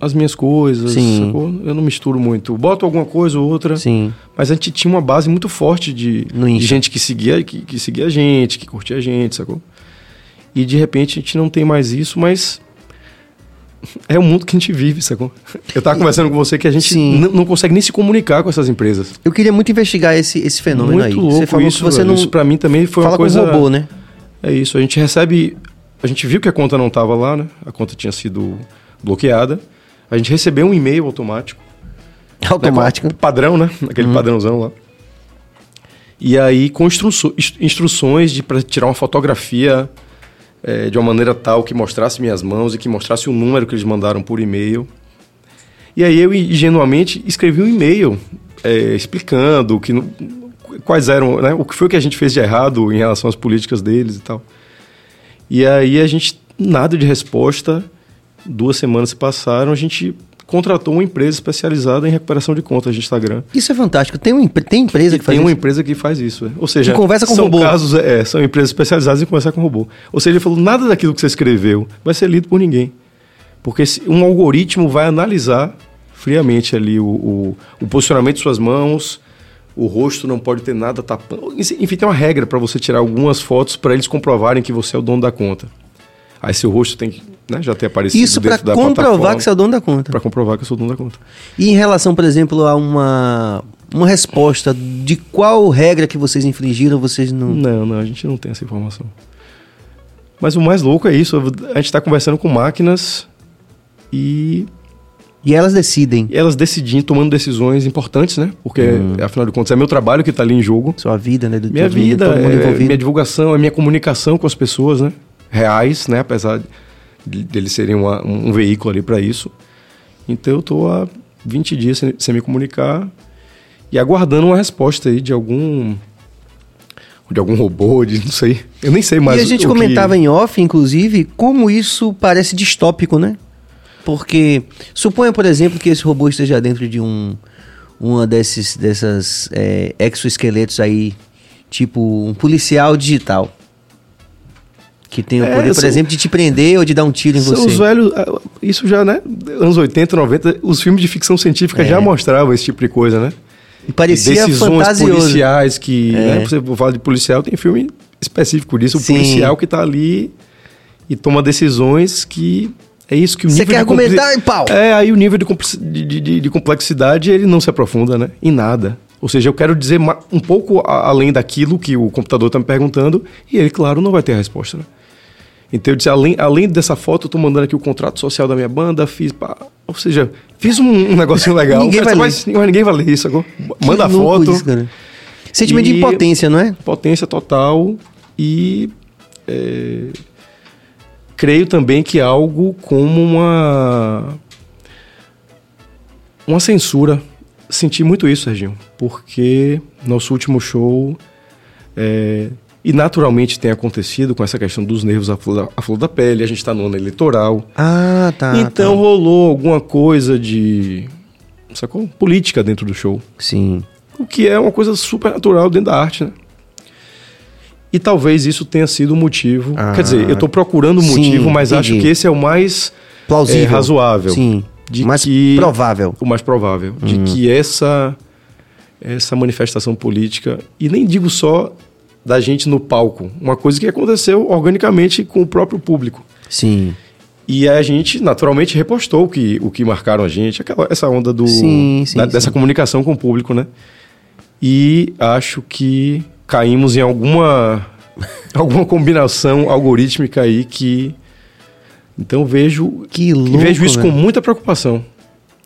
as minhas coisas, Sim. Sacou? Eu não misturo muito. Boto alguma coisa ou outra. Sim. Mas a gente tinha uma base muito forte de, de gente que seguia, que, que seguia a gente, que curtia a gente, sacou? E de repente a gente não tem mais isso, mas é o mundo que a gente vive, sacou? Eu tava conversando com você que a gente não consegue nem se comunicar com essas empresas. Eu queria muito investigar esse, esse fenômeno muito aí. Louco você falou isso, que você velho. não. Isso pra mim também foi Fala uma coisa. Com robô, né? É isso. A gente recebe. A gente viu que a conta não tava lá, né? A conta tinha sido bloqueada. A gente recebeu um e-mail automático. Automático. Né? Padrão, né? Aquele uhum. padrãozão lá. E aí com instru instruções de para tirar uma fotografia é, de uma maneira tal que mostrasse minhas mãos e que mostrasse o número que eles mandaram por e-mail. E aí eu ingenuamente escrevi um e-mail é, explicando que, quais eram, né, o que foi que a gente fez de errado em relação às políticas deles e tal. E aí a gente, nada de resposta, duas semanas se passaram, a gente contratou uma empresa especializada em recuperação de contas de Instagram. Isso é fantástico. Tem, uma, tem empresa que faz tem isso? uma empresa que faz isso. É. Ou seja, que conversa com são robô. casos, é, são empresas especializadas em conversar com robô. Ou seja, ele falou, nada daquilo que você escreveu vai ser lido por ninguém. Porque um algoritmo vai analisar friamente ali o, o, o posicionamento de suas mãos, o rosto não pode ter nada tapando. Enfim, tem uma regra para você tirar algumas fotos para eles comprovarem que você é o dono da conta. Aí seu rosto tem que né, já ter aparecido Isso para comprovar que você é o dono da conta. Para comprovar que eu sou o dono da conta. E em relação, por exemplo, a uma, uma resposta de qual regra que vocês infringiram, vocês não... Não, não, a gente não tem essa informação. Mas o mais louco é isso, a gente está conversando com máquinas e... E elas decidem. E elas decidem, tomando decisões importantes, né? Porque, hum. afinal de contas, é meu trabalho que está ali em jogo. Sua vida, né? Do minha vida, vida é, minha divulgação, é minha comunicação com as pessoas, né? Reais, né? Apesar de deles serem uma, um veículo ali para isso. Então eu estou há 20 dias sem, sem, me comunicar e aguardando uma resposta aí de algum de algum robô, de não sei. Eu nem sei mais. E a gente comentava que... em off, inclusive, como isso parece distópico, né? Porque suponha, por exemplo, que esse robô esteja dentro de um uma desses dessas é, exoesqueletos aí, tipo um policial digital Que tem o É, poder, por são- exemplo, de te prender ou de dar um tiro em São você. os velhos. ah, Isso já, né? Anos 80, 90, os filmes de ficção científica É. já mostravam esse tipo de coisa, né? E parecia Decisões fantasioso. policiais que. É. Né, você fala de policial, tem filme específico disso. O Sim. policial que tá ali e toma decisões que. É isso que o Você quer argumentar e pau. É, aí o nível de, de- de- de complexidade ele não se aprofunda, né? Em nada. Ou seja, eu quero dizer um pouco além daquilo que o computador está me perguntando e ele, claro, não vai ter a resposta, né? Então eu disse, além, além dessa foto, eu tô mandando aqui o contrato social da minha banda, fiz, pá, ou seja, fiz um, um negocinho legal. Ninguém vai mas, mas ninguém vai ler isso agora. Que Manda a louco foto, isso, cara. Sentimento de E- impotência, não é? potência total e é, creio também que algo como uma uma censura. Senti muito isso, Serginho, porque nosso último show é, e naturalmente tem acontecido com essa questão dos nervos à flor da, à flor da pele. A gente está no ano eleitoral, Ah, tá. então tá. rolou alguma coisa de sacou? política dentro do show. Sim. O que é uma coisa super natural dentro da arte, né? E talvez isso tenha sido o motivo. Ah. Quer dizer, eu estou procurando um Sim, motivo, mas entendi. acho que esse é o mais Plausível. é, razoável. Sim. De Mais que- provável. O mais provável. De Hum. que essa, essa manifestação política, e nem digo só da gente no palco, uma coisa que aconteceu organicamente com o próprio público. Sim. E a gente, naturalmente, repostou o que, o que marcaram a gente, aquela, essa onda do, Sim, sim, da- dessa sim. comunicação com o público, né? E acho que caímos em alguma, alguma combinação algorítmica aí que. Então vejo, Que louco. vejo isso velho. com muita preocupação.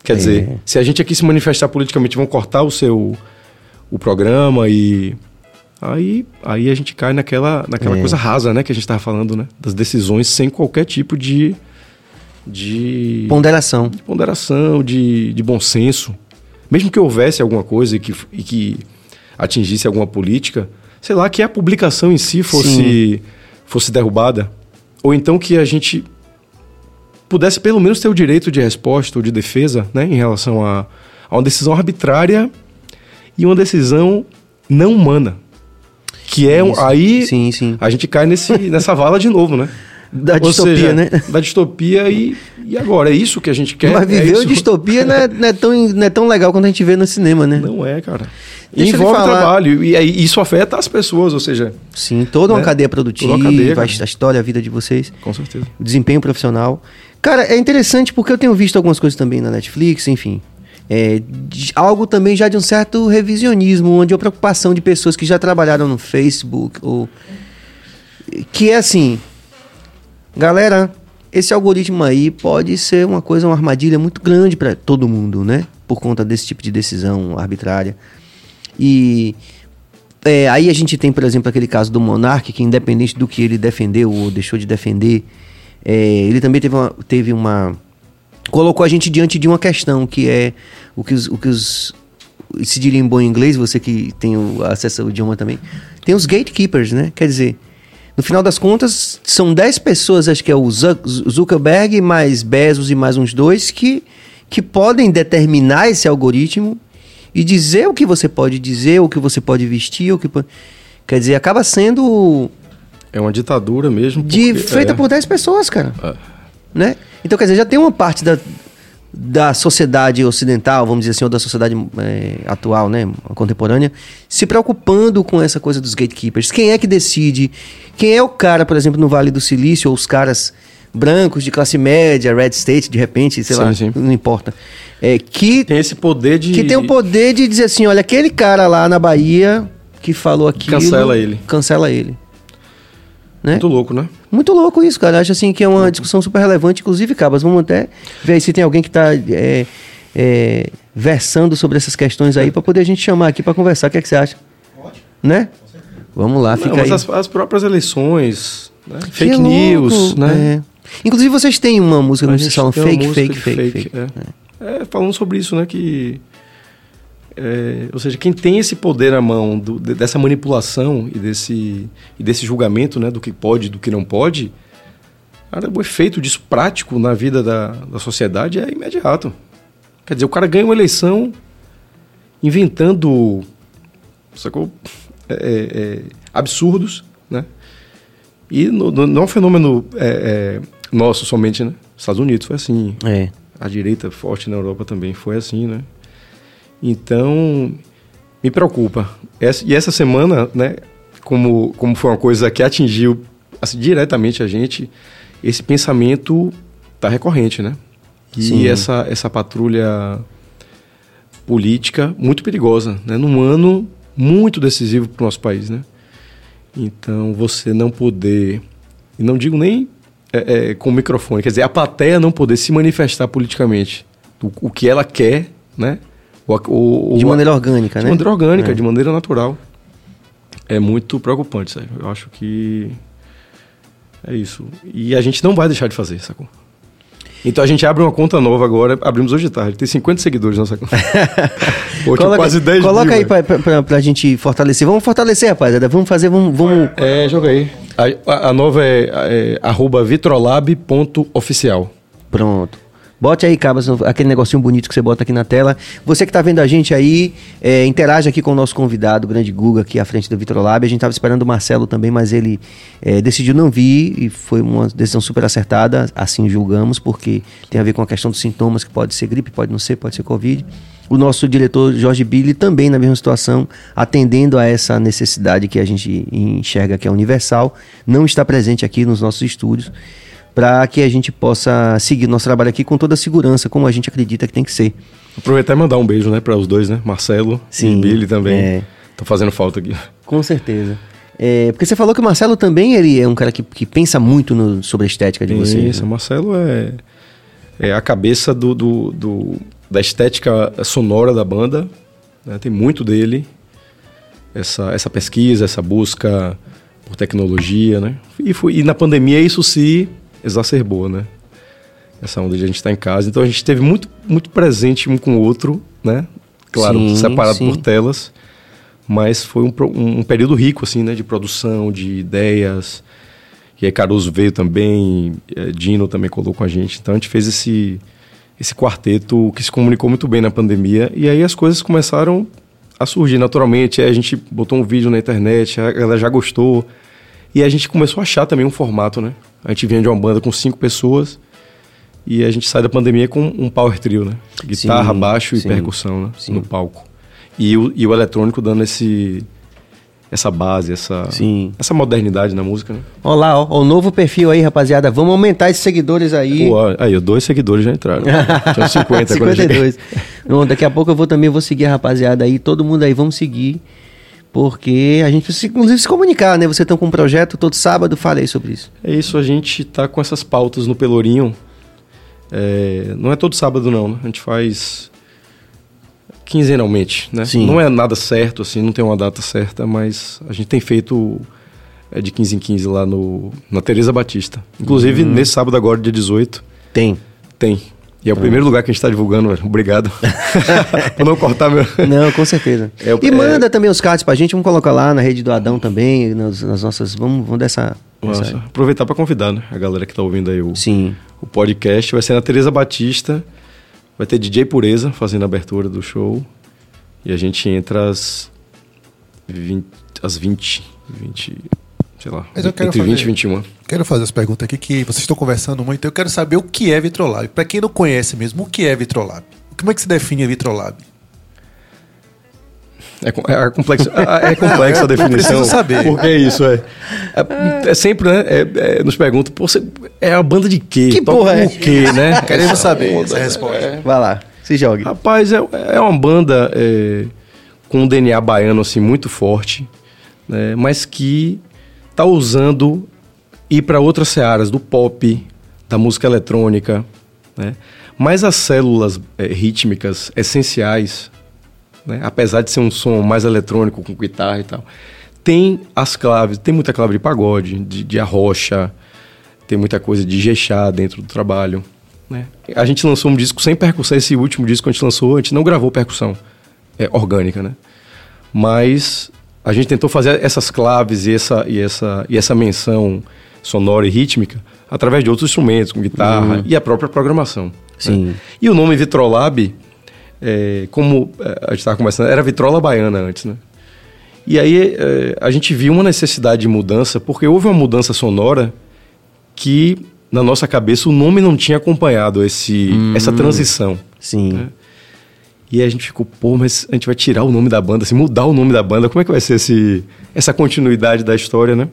Quer É. dizer, se a gente aqui se manifestar politicamente, vão cortar o seu o programa e aí aí a gente cai naquela naquela É. coisa rasa, né, que a gente estava falando, né, das decisões sem qualquer tipo de de Ponderação. de ponderação, de, de bom senso. Mesmo que houvesse alguma coisa e que, e que atingisse alguma política, sei lá, que a publicação em si fosse, fosse derrubada. Ou então que a gente pudesse pelo menos ter o direito de resposta ou de defesa né, em relação a, a uma decisão arbitrária e uma decisão não humana. Que é um, Isso. aí Sim, sim. a gente cai nesse, nessa vala de novo, né? Da Ou distopia, seja, né? Da distopia e, e agora? É isso que a gente quer? Mas é viver a distopia não é, não, é tão, não é tão legal quanto a gente vê no cinema, né? Não é, cara. Deixa Envolve trabalho. E aí isso afeta as pessoas, ou seja, Sim, toda uma Né? cadeia produtiva, Toda uma cadeia, a história, a vida de vocês, com certeza. o desempenho profissional. Cara, é interessante porque eu tenho visto algumas coisas também na Netflix, enfim. É, de- algo também já de um certo revisionismo, onde a preocupação de pessoas que já trabalharam no Facebook, ou. Que é assim. Galera, esse algoritmo aí pode ser uma coisa, uma armadilha muito grande para todo mundo, né? Por conta desse tipo de decisão arbitrária. E é, aí a gente tem, por exemplo, aquele caso do Monark, que independente do que ele defendeu ou deixou de defender, é, ele também teve uma, teve uma. Colocou a gente diante de uma questão, que é o que os. O que os se diria em bom inglês, você que tem o acesso ao idioma também, tem os gatekeepers, né? Quer dizer, no final das contas, são 10 pessoas, acho que é o Zuck- Zuckerberg, mais Bezos e mais uns dois, que, que podem determinar esse algoritmo e dizer o que você pode dizer, o que você pode vestir, o que po- Quer dizer, acaba sendo É uma ditadura mesmo. de, feita é, por 10 pessoas, cara. É. Né? Então, quer dizer, já tem uma parte da, da sociedade ocidental, vamos dizer assim, ou da sociedade eh, atual, né, contemporânea, se preocupando com essa coisa dos gatekeepers. Quem é que decide? Quem é o cara, por exemplo, no Vale do Silício, ou os caras brancos de classe média, red state, de repente, sei Sim, lá, sim. não importa. É, que Tem esse poder de. que tem o poder de dizer assim, olha, aquele cara lá na Bahia que falou aquilo... Cancela ele. Cancela ele. Né? Muito louco, né? Muito louco isso, cara. Acho assim que é uma discussão super relevante, inclusive, Cabas. Vamos até ver aí se tem alguém que está versando sobre essas questões aí para poder a gente chamar aqui para conversar. O que, é que você acha? Né? Vamos lá, fica Não, mas aí. as, as próprias eleições, né? Fake louco, news, né? é. Inclusive, vocês têm uma música A que vocês falam fake, fake, fake, fake. É. É, falando sobre isso, né? Que. É, ou seja, quem tem esse poder na mão do- de- dessa manipulação e desse, e desse julgamento, né? Do que pode e do que não pode, cara, o efeito disso prático na vida da, da sociedade é imediato. Quer dizer, o cara ganha uma eleição inventando sacou? É, é, é, absurdos, né? E no, no, não é um fenômeno é, é, nosso somente, né? Estados Unidos foi assim. É. A direita forte na Europa também foi assim, né? Então, me preocupa. Essa, e essa semana, né, como, como foi uma coisa que atingiu assim, diretamente a gente, esse pensamento está recorrente, né? E Sim. essa, essa patrulha política muito perigosa, né? Num ano muito decisivo para o nosso país, né? Então, você não poder, e não digo nem é, é, com o microfone, quer dizer, a plateia não poder se manifestar politicamente o, o que ela quer, né? O, o, De maneira orgânica, de né? maneira orgânica, É. de maneira natural. É muito preocupante, Sérgio. Eu acho que é isso. E a gente não vai deixar de fazer, sacou? Então a gente abre uma conta nova agora, abrimos hoje de tarde. Tem 50 seguidores nessa conta. Pô, tinha quase 10 coloca mil, aí pra, pra, pra gente fortalecer. Vamos fortalecer, rapaziada. Vamos fazer, vamos. vamos... É, joga aí. A, a- a nova é, é arroba vitrolab.oficial. Pronto. Bote aí, Cabas, aquele negocinho bonito que você bota aqui na tela. Você que está vendo a gente aí, é, interage aqui com o nosso convidado, o grande Guga, aqui à frente do Vitrolab. A gente estava esperando o Marcelo também, mas ele é, decidiu não vir e foi uma decisão super acertada, assim julgamos, porque tem a ver com a questão dos sintomas, que pode ser gripe, pode não ser, pode ser Covid. O nosso diretor Jorge Billy também na mesma situação, atendendo a essa necessidade que a gente enxerga que é universal, não está presente aqui nos nossos estúdios para que a gente possa seguir nosso trabalho aqui com toda a segurança, como a gente acredita que tem que ser. Aproveitar e mandar um beijo, né, para os dois, né? Marcelo Sim, e Billy também. é. Tô fazendo falta aqui. Com certeza. É, porque você falou que o Marcelo também ele é um cara que, que pensa muito no- sobre a estética de vocês. Isso, né? o Marcelo é, é a cabeça do, do- do- da estética sonora da banda. né? Tem muito dele. Essa, essa pesquisa, essa busca por tecnologia, né? E, foi- e na pandemia isso se exacerbou, né? Essa onda de a gente estar em casa. Então a gente esteve muito, muito presente um com o outro, né? Claro, Sim, separado sim. por telas. Mas foi um, um período rico, assim, né? De produção, de ideias. E aí Caruso veio também, eh, Dino também colou com a gente. Então a gente fez esse, esse quarteto que se comunicou muito bem na pandemia. E aí as coisas começaram a surgir naturalmente. Aí a gente botou um vídeo na internet, a galera já gostou. E a gente começou a achar também um formato, né? A gente vinha de uma banda com cinco pessoas e a gente sai da pandemia com um power trio, né? Guitarra, Sim, baixo e sim, percussão, né? sim. No palco. E o, e o eletrônico dando esse, essa base, essa, Sim. essa modernidade na música, né? Olha lá, ó, ó, o novo perfil aí, rapaziada. Vamos aumentar esses seguidores aí. Pô, aí, dois seguidores já entraram. Tinha 50 quando a gente- 52. Não, daqui a pouco eu vou também vou seguir a rapaziada aí, todo mundo aí, vamos seguir. Porque a gente precisa, inclusive, se comunicar, né? Você tá com um projeto todo sábado, fale aí sobre isso. É isso, a gente tá com essas pautas no Pelourinho. É, não é todo sábado, não. né? A gente faz quinzenalmente, né? Sim. Não é nada certo, assim, não tem uma data certa, mas a gente tem feito é, de 15 em 15 lá no, na Teresa Batista. Inclusive, Uhum. nesse sábado agora, dia 18, Tem. tem. E é o primeiro lugar que a gente está divulgando, velho. Obrigado. Por não cortar meu... Não, com certeza. É o- e é- manda também os cards pra gente, vamos colocar lá na rede do Adão também, nas, nas nossas. Vamos, vamos dessa. Nossa, dessa- aproveitar para convidar, né? A galera que tá ouvindo aí o, Sim. o podcast. Vai ser na Teresa Batista. Vai ter DJ Pureza fazendo a abertura do show. E a gente entra às 20, às 20, 20 sei lá, Mas eu quero entre 20 e fazer- 21. Quero fazer as perguntas aqui que vocês estão conversando muito. Eu quero saber o que é Vitrolab. Para quem não conhece mesmo, o que é Vitrolab? Como é que se define a Vitrolab? É, é, complexo, é, é complexa a definição. preciso saber. Porque é isso, é. É, é sempre, né? É, é, nos perguntam, pô, você é a banda de quê? Que porra é? o quê, né? Queremos saber onda, essa né? resposta. Vai lá, se jogue. Rapaz, é, é uma banda é, com um DNA baiano assim muito forte, né, mas que tá usando ir para outras searas do pop, da música eletrônica, né? Mas as células é, rítmicas essenciais, né, apesar de ser um som mais eletrônico com guitarra e tal, tem as claves, tem muita clave de pagode, de, de arrocha, tem muita coisa de jexá dentro do trabalho. Né? A gente lançou um disco sem percussão. Esse último disco que a gente lançou, a gente não gravou percussão é, orgânica, né? Mas a gente tentou fazer essas claves e essa, e essa, e essa menção sonora e rítmica através de outros instrumentos, com guitarra e a própria programação. né? Sim. E o nome Vitrolab, é, como é, a gente estava conversando, era Vitrola Baiana antes, né? E aí eh, a gente viu uma necessidade de mudança, porque houve uma mudança sonora que, na nossa cabeça, o nome não tinha acompanhado esse, essa transição. Sim. né? E aí a gente ficou, pô, mas a gente vai tirar o nome da banda, assim, mudar o nome da banda, como é que vai ser esse, essa continuidade da história, né?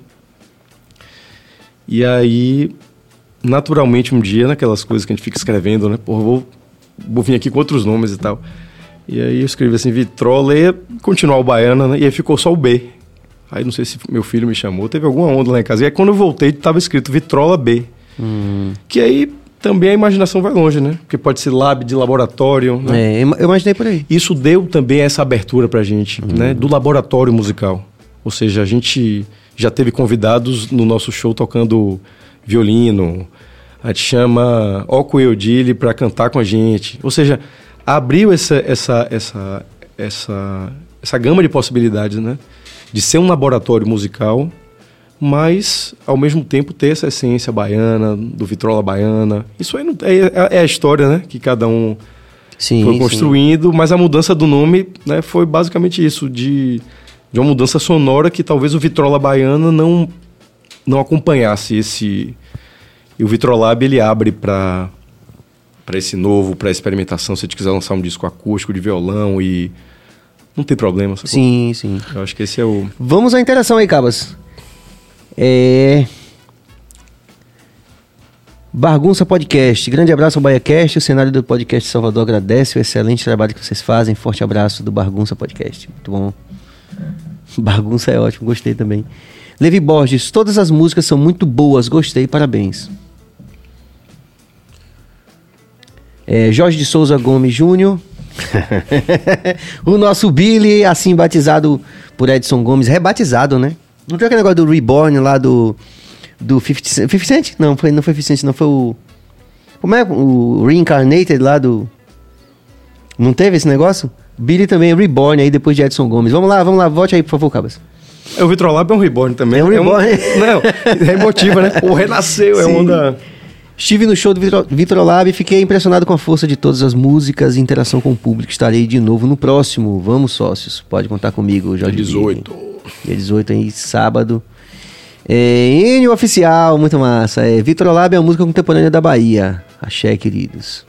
E aí, naturalmente, um dia, naquelas coisas que a gente fica escrevendo, né? Pô, vou, vou vir aqui com outros nomes e tal. E aí eu escrevi assim, Vitrola, e continuar o Baiana, né? E aí ficou só o B. Aí não sei se meu filho me chamou, teve alguma onda lá em casa. E aí quando eu voltei, tava escrito Vitrola B. Que aí também a imaginação vai longe, né? Porque pode ser lab de laboratório, né? É, eu imaginei por aí. Isso deu também essa abertura pra gente, né? Do laboratório musical. Ou seja, a gente já teve convidados no nosso show tocando violino. A gente chama Oco Eudile para cantar com a gente. Ou seja, abriu essa, essa, essa, essa, essa gama de possibilidades, né? De ser um laboratório musical, mas ao mesmo tempo ter essa essência baiana, do vitrola baiana. Isso aí não, é, é a história, né? Que cada um Sim. foi sim. construindo, mas a mudança do nome né, foi basicamente isso, de, de uma mudança sonora que talvez o Vitrola Baiana não, não acompanhasse esse... E o Vitrolab, ele abre para para esse novo, para experimentação, se a gente quiser lançar um disco acústico de violão e... Não tem problema, sacou? Sim, sim. Eu acho que esse é o... Vamos à interação aí, Cabas. É... Bagunça Podcast. Grande abraço ao BaiaCast. O cenário do podcast Salvador agradece o excelente trabalho que vocês fazem. Forte abraço do Bagunça Podcast. Muito bom. Bagunça é ótimo, gostei também. Levi Borges, todas as músicas são muito boas, gostei, parabéns. É, Jorge de Souza Gomes Júnior. o nosso Billy, assim batizado por Edson Gomes, rebatizado, né? Não tem aquele negócio do Reborn lá do. Do 50 Cent? 50 Cent? Não, foi, não foi 50 Cent, não, foi o. Como é? O Reincarnated lá do. Não teve esse negócio? Billy também é Reborn aí depois de Edson Gomes. Vamos lá, vamos lá, volte aí, por favor, Cabas. É, o Vitrolab é um reborn também. É um reborn. não, é emotiva, né? O renasceu, é Sim. onda... Estive no show do Vitro- Vitrolab e fiquei impressionado com a força de todas as músicas e interação com o público. Estarei de novo no próximo. Vamos, sócios. Pode contar comigo, Jorge. Dia 18. Billy. Dia 18 aí, sábado. É, Enio Oficial, muito massa. É, Vitrolab é a música contemporânea da Bahia. Axé, queridos.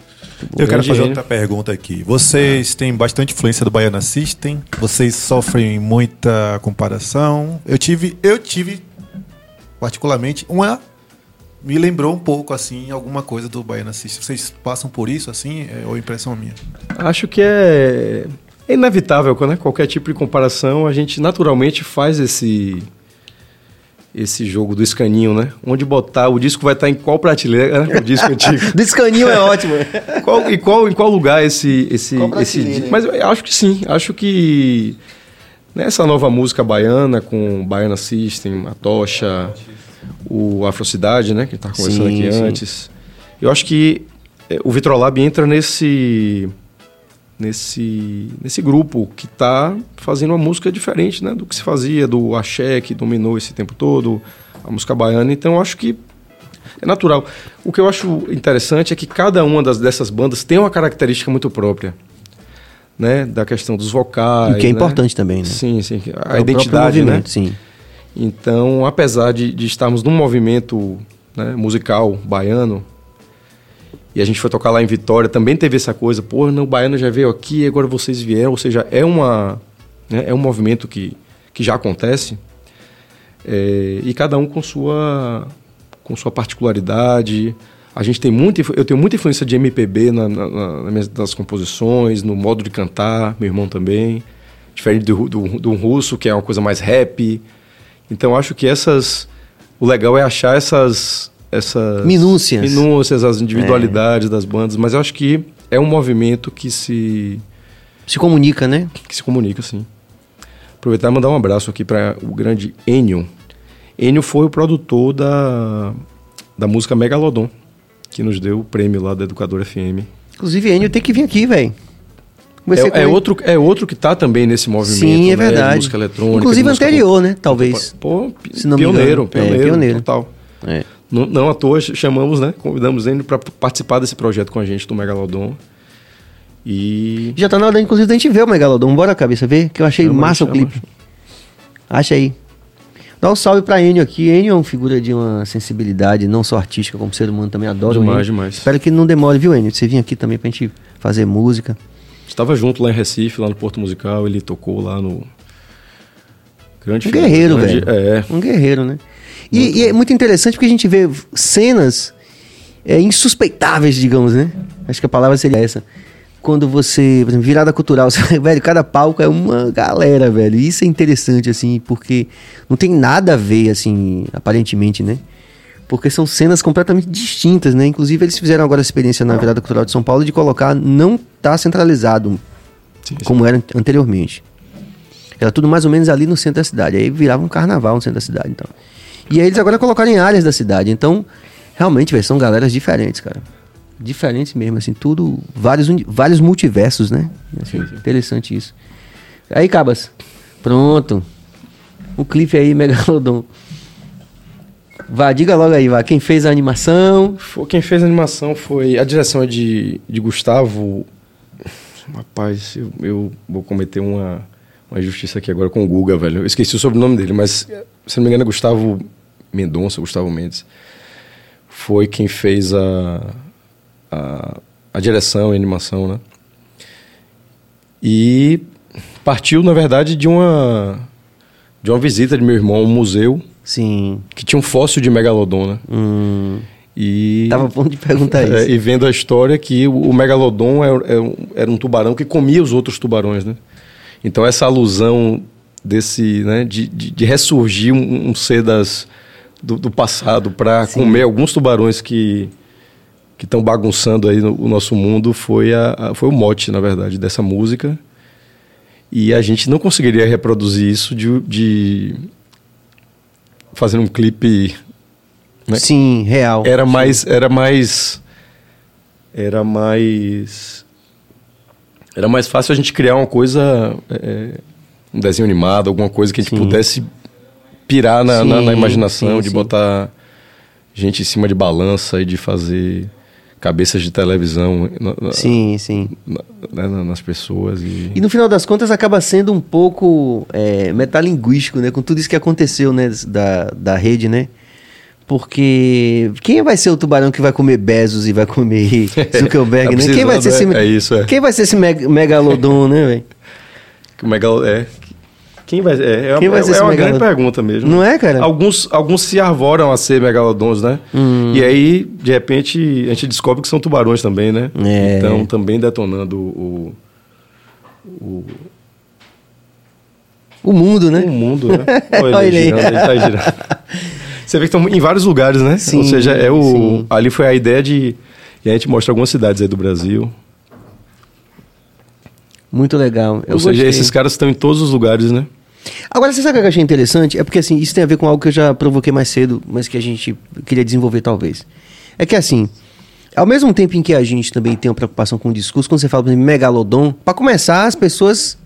Eu quero fazer gênio. outra pergunta aqui. Vocês têm bastante influência do Baiana System? Vocês sofrem muita comparação? Eu tive, eu tive particularmente uma me lembrou um pouco assim alguma coisa do Baiana System. Vocês passam por isso assim, é, ou impressão minha? Acho que é, é inevitável, né? Qualquer tipo de comparação, a gente naturalmente faz esse esse jogo do escaninho, né? Onde botar o disco vai estar em qual prateleira, né? o disco antigo. Do escaninho é ótimo. Qual, em, qual, em qual lugar esse esse, Qual esse? Mas eu acho que sim, acho que nessa nova música baiana com Baiana System, a Tocha, o Afrocidade, né, que tá conversando Sim, aqui sim. antes. Eu acho que eh, o Vitrolab entra nesse nesse nesse grupo que tá fazendo uma música diferente, né, do que se fazia do axé que dominou esse tempo todo, a música baiana. Então eu acho que é natural. O que eu acho interessante é que cada uma das, dessas bandas tem uma característica muito própria. Né? Da questão dos vocais. O que é né? importante também, né? Sim, sim. É A próprio identidade, né? Sim. Então, apesar de, de estarmos num movimento né, musical baiano, e a gente foi tocar lá em Vitória, também teve essa coisa, pô, não, o baiano já veio aqui, agora vocês vieram, ou seja, é, uma, né, é um movimento que, que já acontece, é, e cada um com sua, com sua particularidade. A gente tem influ- eu tenho muita influência de MPB na, na, na- nas minhas- nas composições, no modo de cantar, meu irmão também, diferente do, do, do russo, que é uma coisa mais rap. Então acho que essas, o legal é achar essas, essas Minúcias. minúcias, as individualidades das bandas, mas eu acho que é um movimento que se Se comunica, né? que se comunica, sim. Aproveitar e mandar um abraço aqui para o grande Enio. Enio foi o produtor da, da música Megalodon, que nos deu o prêmio lá da Educadora FM. Inclusive, Enio tem que vir aqui, velho. É, é outro, é outro que tá também nesse movimento. Sim, é né, de verdade. música eletrônica. Inclusive de música anterior, né? Talvez. Pô, pioneiro, engano. É, pioneiro, pioneiro. total. É. Não, não à toa chamamos, né? Convidamos ele para participar desse projeto com a gente do Megalodon. E Já tá na hora, inclusive, da gente ver o Megalodon. Bora, cabeça, ver, que eu achei Chama, massa chama. o clipe. Acha aí. Dá um salve pra Enio aqui. Enio é uma figura de uma sensibilidade, não só artística, como ser humano também. Adoro o Demais, demais. Espero que não demore, viu, Enio? Você vir aqui também pra gente fazer música. Estava junto lá em Recife, lá no Porto Musical, ele tocou lá no. Grande Um guerreiro, grande- velho. É. Um guerreiro, né? E, e é muito interessante porque a gente vê cenas é, insuspeitáveis, digamos, né? Acho que a palavra seria essa. Quando você, por exemplo, virada cultural, você- velho, cada palco é uma galera, velho. Isso é interessante, assim, porque não tem nada a ver, assim, aparentemente, né? Porque são cenas completamente distintas, né? Inclusive, eles fizeram agora a experiência na virada cultural de São Paulo de colocar não tá centralizado Sim, sim. como era anteriormente. Era tudo mais ou menos ali no centro da cidade. Aí virava um carnaval no centro da cidade, então. E aí eles agora colocaram em áreas da cidade. Então, realmente, velho, são galeras diferentes, cara. Diferentes mesmo, assim, tudo. Vários, vários multiversos, né? Assim, Sim, sim. Interessante isso. Aí, Cabas. Pronto. O clipe aí, Megalodon. Vá, diga logo aí, vá. Quem fez a animação? Foi- Quem fez a animação foi. A direção é de, de Gustavo. Rapaz, eu, eu vou cometer uma, uma injustiça aqui agora com o Guga, velho. Eu esqueci o sobrenome dele, mas se não me engano é Gustavo Mendonça, Gustavo Mendes. Foi quem fez a, a, a direção e animação, né? E partiu, na verdade, de uma, de uma visita de meu irmão a um museu Sim. que tinha um fóssil de megalodon, né? Hum, E tava a ponto de perguntar é, isso. e vendo a história que o, o megalodon é- é um- era um tubarão que comia os outros tubarões, né? Então essa alusão desse, né, de, de, de ressurgir um, um ser das, do, do passado para comer alguns tubarões que que estão bagunçando aí no, o nosso mundo foi a, a- foi o mote, na verdade, dessa música. E a gente não conseguiria reproduzir isso de, de fazendo um clipe né? Sim, real. era mais era mais era mais era mais fácil a gente criar uma coisa é, um desenho animado alguma coisa que a gente Sim. pudesse pirar na, na- na Sim, imaginação sim, de sim. botar gente em cima de balança e de fazer cabeças de televisão na- na- Sim, sim. na- né, na- nas pessoas e, E no final das contas acaba sendo um pouco é, metalinguístico, né? Com tudo isso que aconteceu, né? Da, da rede, né? Porque quem vai ser o tubarão que vai comer Bezos e vai comer Zuckerberg, Tá né? Quem vai ser esse, é- é isso, é. Quem vai ser esse meg- megalodon, né, velho? megal é quem vai é, é, Quem vai é- ser é esse uma grande pergunta mesmo Não é, cara? Alguns, alguns se arvoram a ser megalodons, né? Hum. E aí, de repente, a gente descobre que são tubarões também, né? É. Então, também detonando o, O mundo, né? o mundo, né? Olha Olha ele aí. girando, ele tá girando. Você vê que estão em vários lugares, né? Sim, Ou seja, é o, sim. ali foi a ideia de... E a gente mostra algumas cidades aí do Brasil. Muito legal. Eu Ou seja, gostei. esses caras estão em todos os lugares, né? Agora, você sabe o que eu achei interessante? É porque, assim, isso tem a ver com algo que eu já provoquei mais cedo, mas que a gente queria desenvolver, talvez. É que, assim, ao mesmo tempo em que a gente também tem uma preocupação com o discurso, quando você fala, por exemplo, megalodon, para começar, as pessoas...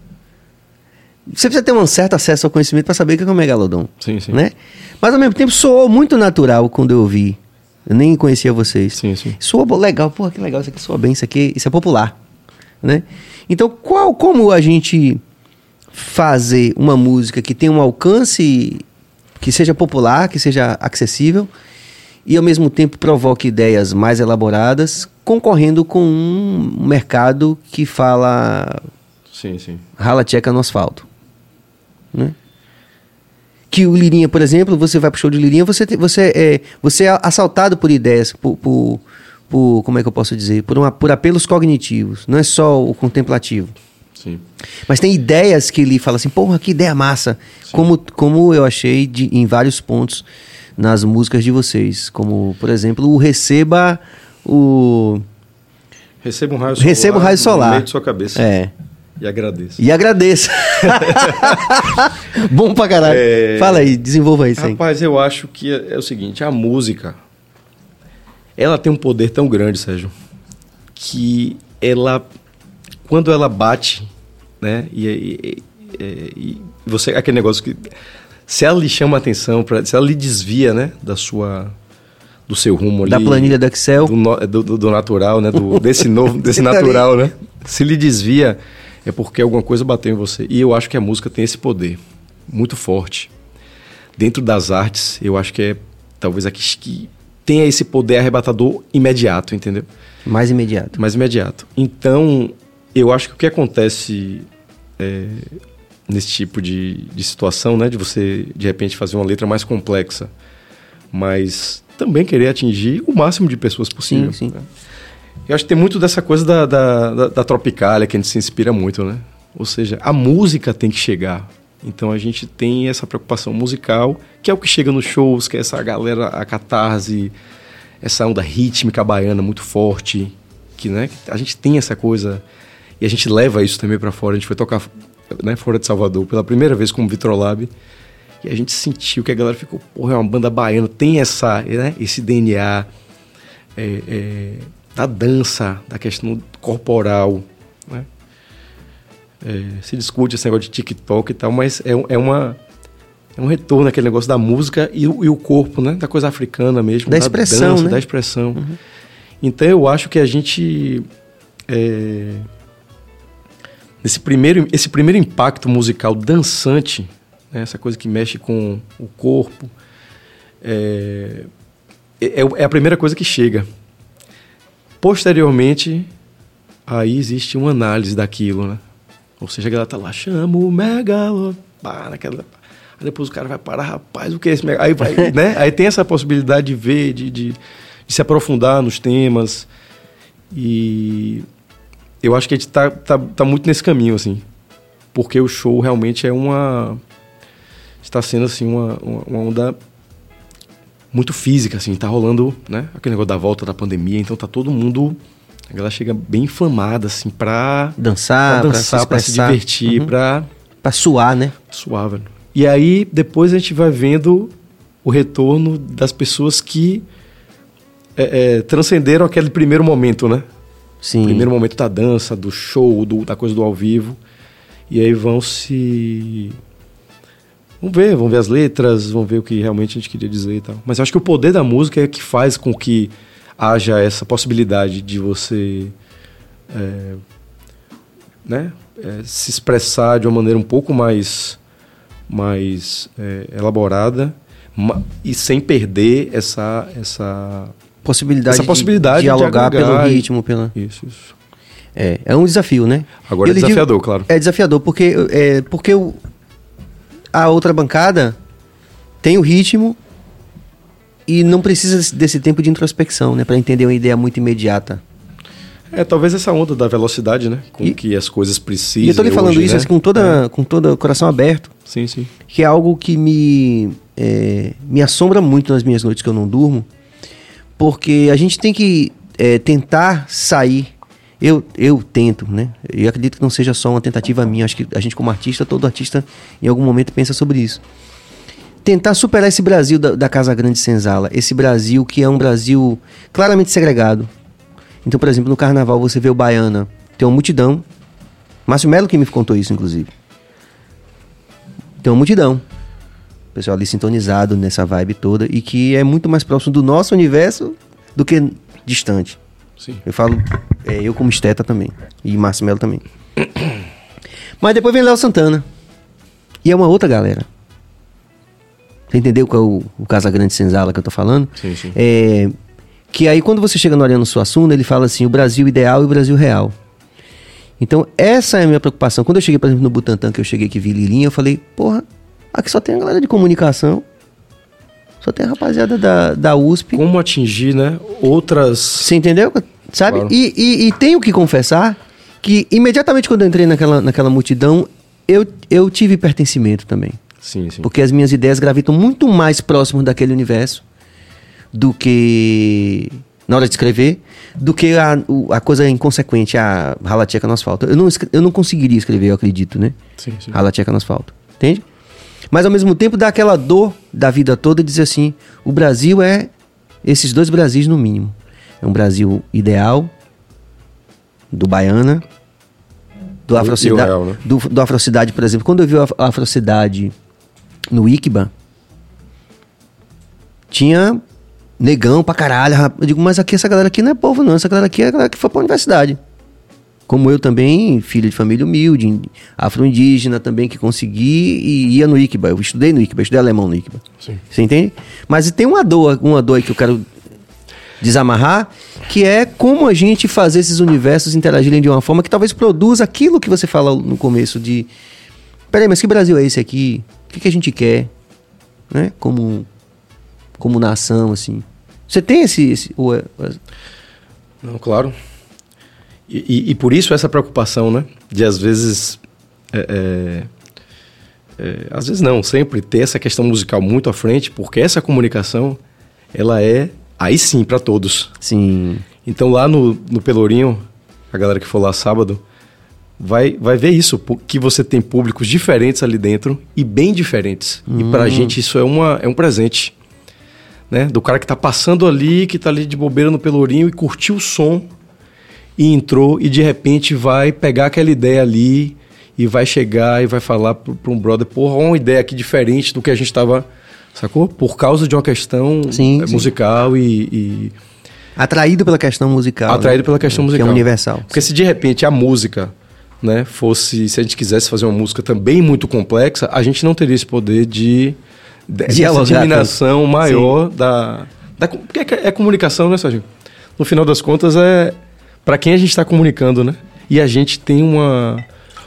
Você precisa ter um certo acesso ao conhecimento para saber o que é um megalodon, Sim, sim. né? Mas, ao mesmo tempo, soou muito natural quando eu ouvi. Eu nem conhecia vocês. Sim, sim. Bo- legal, porra, que legal, isso aqui soa bem, isso aqui, isso é popular, né? Então, qual, como a gente fazer uma música que tenha um alcance que seja popular, que seja acessível e ao mesmo tempo provoque ideias mais elaboradas, concorrendo com um mercado que fala Sim, sim. rala tcheca no asfalto, né? Que o Lirinha, por exemplo, você vai pro show de Lirinha, você, te- você, é, você é assaltado por ideias, por, por, por- como é que eu posso dizer, por, uma, por apelos cognitivos, não é só o contemplativo. Sim. Mas tem ideias que ele fala assim, porra, que ideia massa. Como, como eu achei de, em vários pontos nas músicas de vocês. Como, por exemplo, o Receba o. Receba um raio solar. Receba um raio solar. No meio de sua cabeça. É. E agradeço. E agradeça. Bom pra caralho. É. Fala aí, desenvolva isso aí. Rapaz, eu acho que é, é o seguinte, a música, ela tem um poder tão grande, Sérgio, que ela, quando ela bate, né, e, e- e- e você, aquele negócio que, se ela lhe chama a atenção, pra, se ela lhe desvia, né, da sua, do seu rumo ali. Da planilha do Excel. Do, do, do- natural, né, do, desse novo, desse tá ali. natural, né, se lhe desvia, é porque alguma coisa bateu em você. E eu acho que a música tem esse poder muito forte. Dentro das artes, eu acho que é talvez a que tenha esse poder arrebatador imediato, entendeu? Mais imediato. Mais imediato. Então, eu acho que o que acontece é, nesse tipo de, de situação, né? De você, de repente, fazer uma letra mais complexa, mas também querer atingir o máximo de pessoas possível. Sim, sim. né? Eu acho que tem muito dessa coisa da, da, da, da Tropicália, que a gente se inspira muito, né? Ou seja, a música tem que chegar. Então a gente tem essa preocupação musical, que é o que chega nos shows, que é essa galera, a catarse, essa onda rítmica baiana muito forte, que né, a gente tem essa coisa e a gente leva isso também para fora. A gente foi tocar né, fora de Salvador pela primeira vez como Vitrolab e a gente sentiu que a galera ficou, porra, é uma banda baiana, tem essa, né, esse DNA é, é, da dança, da questão corporal, né? É, se discute esse negócio de TikTok e tal, mas é, é uma um retorno aquele negócio da música e, o- e o corpo, né? Da coisa africana mesmo. Da expressão, dança, né? Da expressão. Então eu acho que a gente. é, nesse primeiro, esse primeiro impacto musical dançante, né? essa coisa que mexe com o corpo, é, é, é a primeira coisa que chega. Posteriormente, aí existe uma análise daquilo, né? Ou seja, a galera tá lá, chama o megalo, pá, naquela... Aí depois o cara vai parar, rapaz, o que é esse? Aí, vai, né? aí tem essa possibilidade de ver, de, de, de se aprofundar nos temas. E eu acho que a gente tá, tá, tá muito nesse caminho, assim. Porque o show realmente é uma... Está sendo, assim, uma, uma, onda muito física, assim, tá rolando, né? Aquele negócio da volta da pandemia, então tá todo mundo. A galera chega bem inflamada, assim, pra, Dançar, pra dançar, pra se, expressar. divertir, Uhum. pra Pra suar, né? suar, velho. E aí, depois a gente vai vendo o retorno das pessoas que é, é, transcenderam aquele primeiro momento, né? Sim. Primeiro momento da dança, do show, do- da coisa do ao vivo. E aí vão se. Vão ver, vão ver as letras, vão ver o que realmente a gente queria dizer e tal. Mas eu acho que o poder da música é que faz com que haja essa possibilidade de você é, né, é, se expressar de uma maneira um pouco mais, mais é, elaborada e sem perder essa, essa Possibilidade, Essa de possibilidade de dialogar agregar pelo ritmo, pela... isso, isso. É, é um desafio, né? Agora Eu é lhe digo- desafiador, claro. É desafiador, porque, é, porque o- a outra bancada tem o ritmo e não precisa desse- tempo de introspecção, né? Pra entender uma ideia muito imediata. É, talvez essa onda da velocidade, né? Com E- que as coisas precisam. E eu tô lhe falando hoje, isso né? assim, com, toda, com todo o coração aberto, Sim, sim. que é algo que me, é, me assombra muito nas minhas noites que eu não durmo, porque a gente tem que é, tentar sair. Eu, eu tento, né? Eu acredito que não seja só uma tentativa minha. Acho que a gente, como artista, todo artista, em algum momento pensa sobre isso. Tentar superar esse Brasil da, da Casa Grande Senzala. Esse Brasil que é um Brasil claramente segregado. Então, por exemplo, no carnaval você vê o Baiana, tem uma multidão. Márcio Melo que me contou isso, inclusive. Tem uma multidão. O pessoal ali sintonizado nessa vibe toda e que é muito mais próximo do nosso universo do que distante. Sim. Eu falo, é, eu como esteta também. E Márcio Melo também. Mas depois vem Léo Santana. E é uma outra galera. Você entendeu qual é o, o Casa Grande Senzala que eu tô falando? Sim, sim. É, que aí quando você chega no Ariano Suassuna, ele fala assim, o Brasil ideal e o Brasil real. Então essa é a minha preocupação. Quando eu cheguei, por exemplo, no Butantã, que eu cheguei aqui vi Lilinha, eu falei, porra, aqui só tem a galera de comunicação. Só tem a rapaziada da, da USP. Como atingir, né? Outras. Você entendeu? Sabe? Claro. E, e, e tenho que confessar que imediatamente quando eu entrei naquela, naquela multidão, eu, eu tive pertencimento também. Sim, sim. Porque as minhas ideias gravitam muito mais próximo daquele universo do que na hora de escrever, do que a, a coisa inconsequente, a ralateca no asfalto. Eu não, eu não conseguiria escrever, eu acredito, né? Sim, sim. Ralateca no asfalto. Entende? Mas ao mesmo tempo dá aquela dor da vida toda e dizer assim: o Brasil é esses dois Brasis no mínimo. É um Brasil ideal, do Baiana, do Afrocidade. né? do, do Afrocidade, por exemplo. Quando eu vi a Af- a Afrocidade no Iquiba, tinha negão pra caralho. Eu digo, mas aqui essa galera aqui não é povo, não. Essa galera aqui é a galera que foi pra universidade. Como eu também, filho de família humilde, afro-indígena também, que consegui e ia no ICBA. Eu estudei no ICBA, estudei alemão no ICBA. Sim. Você entende? Mas tem uma dor, uma dor aí que eu quero desamarrar, que é como a gente fazer esses universos interagirem de uma forma que talvez produza aquilo que você fala no começo de... Peraí, mas que Brasil é esse aqui? O que, que a gente quer? Né? Como, como nação, assim. Você tem esse... esse ou é- Não, claro. E, e- e por isso essa preocupação, né? De às vezes. é, é, é, às vezes não, sempre ter essa questão musical muito à frente, porque essa comunicação, ela é, aí sim, para todos. sim... Então lá no, no Pelourinho, a galera que for lá sábado, vai, vai ver isso, que você tem públicos diferentes ali dentro e bem diferentes. E pra gente isso é, uma, é um presente. Né? Do cara que tá passando ali, que tá ali de bobeira no Pelourinho e curtiu o som e entrou e de repente vai pegar aquela ideia ali e vai chegar e vai falar pro um brother, porra, uma ideia aqui diferente do que a gente tava, sacou? Por causa de uma questão Sim, eh, sim. musical e- e Atraído pela questão musical. Atraído né? pela questão musical. Que é universal. Porque se de repente a música, né, fosse, se a gente quisesse fazer uma música também muito complexa, a gente não teria esse poder de, de dessa Dialogar disseminação maior da, da porque é, é comunicação, né, Sérgio? No final das contas é para quem a gente está comunicando, né? E a gente tem uma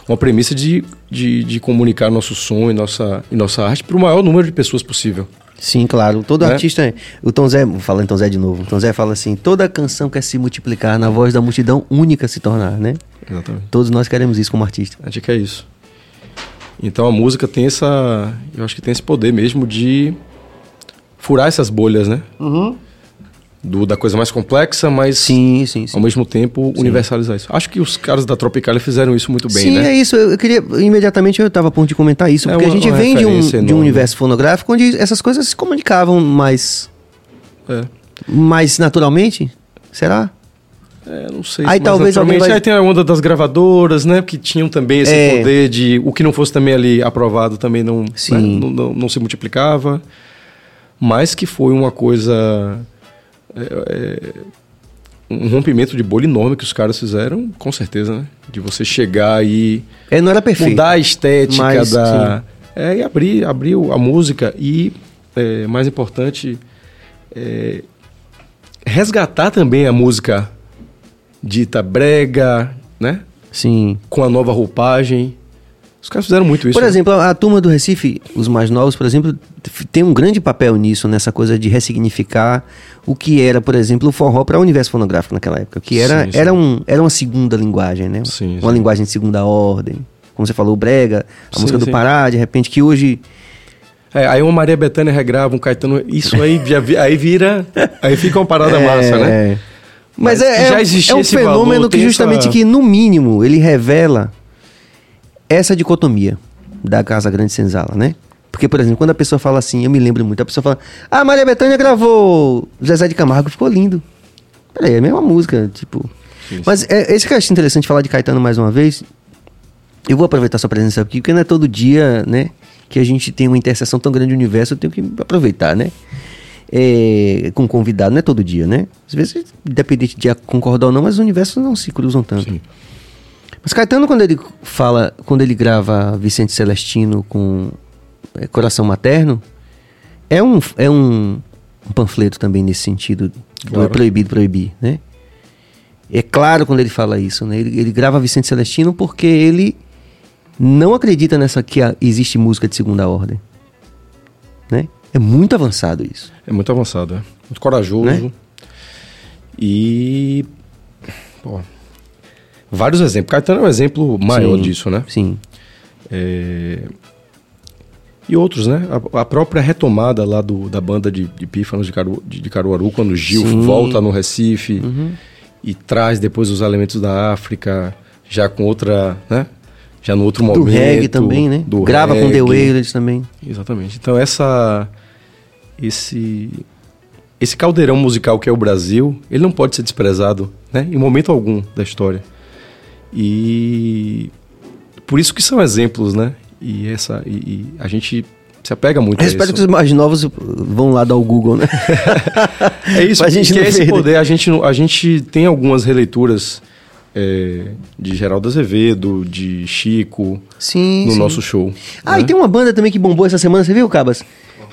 uma premissa de, de, de comunicar nosso som e nossa, e nossa arte para o maior número de pessoas possível. Sim, claro. Todo Né? artista. O Tom Zé, falando em Tom Zé de novo. O Tom Zé fala assim: toda canção quer se multiplicar, na voz da multidão única se tornar, né? Exatamente. Todos nós queremos isso como artista. A gente quer isso. Então a música tem essa. Eu acho que tem esse poder mesmo de furar essas bolhas, né? Do, da coisa mais complexa, mas Sim, sim, sim. ao mesmo tempo universalizar isso. Acho que os caras da Tropicália fizeram isso muito bem, Sim, né? é isso. Eu queria. Imediatamente eu estava a ponto de comentar isso, É porque a uma- gente uma vem de um, de um universo fonográfico onde essas coisas se comunicavam mais, É. mais naturalmente. Será? É, não sei. Aí talvez alguém vai- Aí tem a onda das gravadoras, né? Que tinham também esse É. poder de. O que não fosse também ali aprovado também não, Sim. né, não, não- não se multiplicava. Mas que foi uma coisa. é, é, um rompimento de bolha enorme que os caras fizeram, com certeza, né? De você chegar e É, não era perfeito. mudar a estética Mas, da. É, e abrir, abrir a música e, é, mais importante, é, resgatar também a música dita brega, né? Sim. Com a nova roupagem. Os caras fizeram muito isso. Por né? exemplo, a, a turma do Recife, os mais novos, por exemplo, tem um grande papel nisso, nessa coisa de ressignificar o que era, por exemplo, o forró para o universo fonográfico naquela época. Que era, Sim, sim. Era, um, era uma segunda linguagem, né? Sim, uma linguagem de segunda ordem. Como você falou, o Brega, a música do. Pará, de repente, que hoje. É, aí uma Maria Bethânia regrava, um Caetano. Isso aí, já vi- aí vira. Aí fica uma parada massa, né? Mas, Mas é, já é, existia é um fenômeno que justamente essa- que, no mínimo, ele revela essa dicotomia da Casa Grande Senzala, né? Porque, por exemplo, quando a pessoa fala assim, eu me lembro muito, a pessoa fala, ah, Maria Bethânia gravou Zezé de Camargo, ficou lindo. Peraí, é a mesma música, tipo... Sim, Mas é, esse que eu acho interessante falar de Caetano mais uma vez, eu vou aproveitar sua presença aqui, porque não é todo dia, né, que a gente tem uma interseção tão grande no universo, eu tenho que aproveitar, né? É, com convidado, não é todo dia, né? Às vezes, independente de concordar ou não, mas os universos não se cruzam tanto. Sim. Mas Caetano, quando ele fala, quando ele grava Vicente Celestino com é, Coração Materno, é um, é um, um panfleto também nesse sentido do Claro. proibido proibir, né? É claro quando ele fala isso, né? Ele, ele grava Vicente Celestino porque ele não acredita nessa que a- existe música de segunda ordem, né? É muito avançado isso. É muito avançado, é. Muito corajoso. Né? E. pô, vários exemplos. Caetano é um exemplo maior Sim, disso, né? Sim. É, E outros, né? A, a própria retomada lá do, da banda de, de pífanos de, Caru, de, de Caruaru, quando o Gil Sim. volta no Recife Uhum. e traz depois os elementos da África, já com outra, né? Já no outro Do momento. reggae também, né? do Grava com The reggae. Wailers também. Exatamente. Então essa esse esse caldeirão musical que é o Brasil, ele não pode ser desprezado, né? Em momento algum da história. E por isso que são exemplos, né? E essa e, e a gente se apega muito Eu a espero isso. que os mais novos vão lá dar o Google, né? É isso, pra gente que não é esse perder. poder. A gente, a gente tem algumas releituras é, de Geraldo Azevedo, de Chico, Sim, no sim. nosso show. Ah, né? e tem uma banda também que bombou essa semana, você viu, Cabas?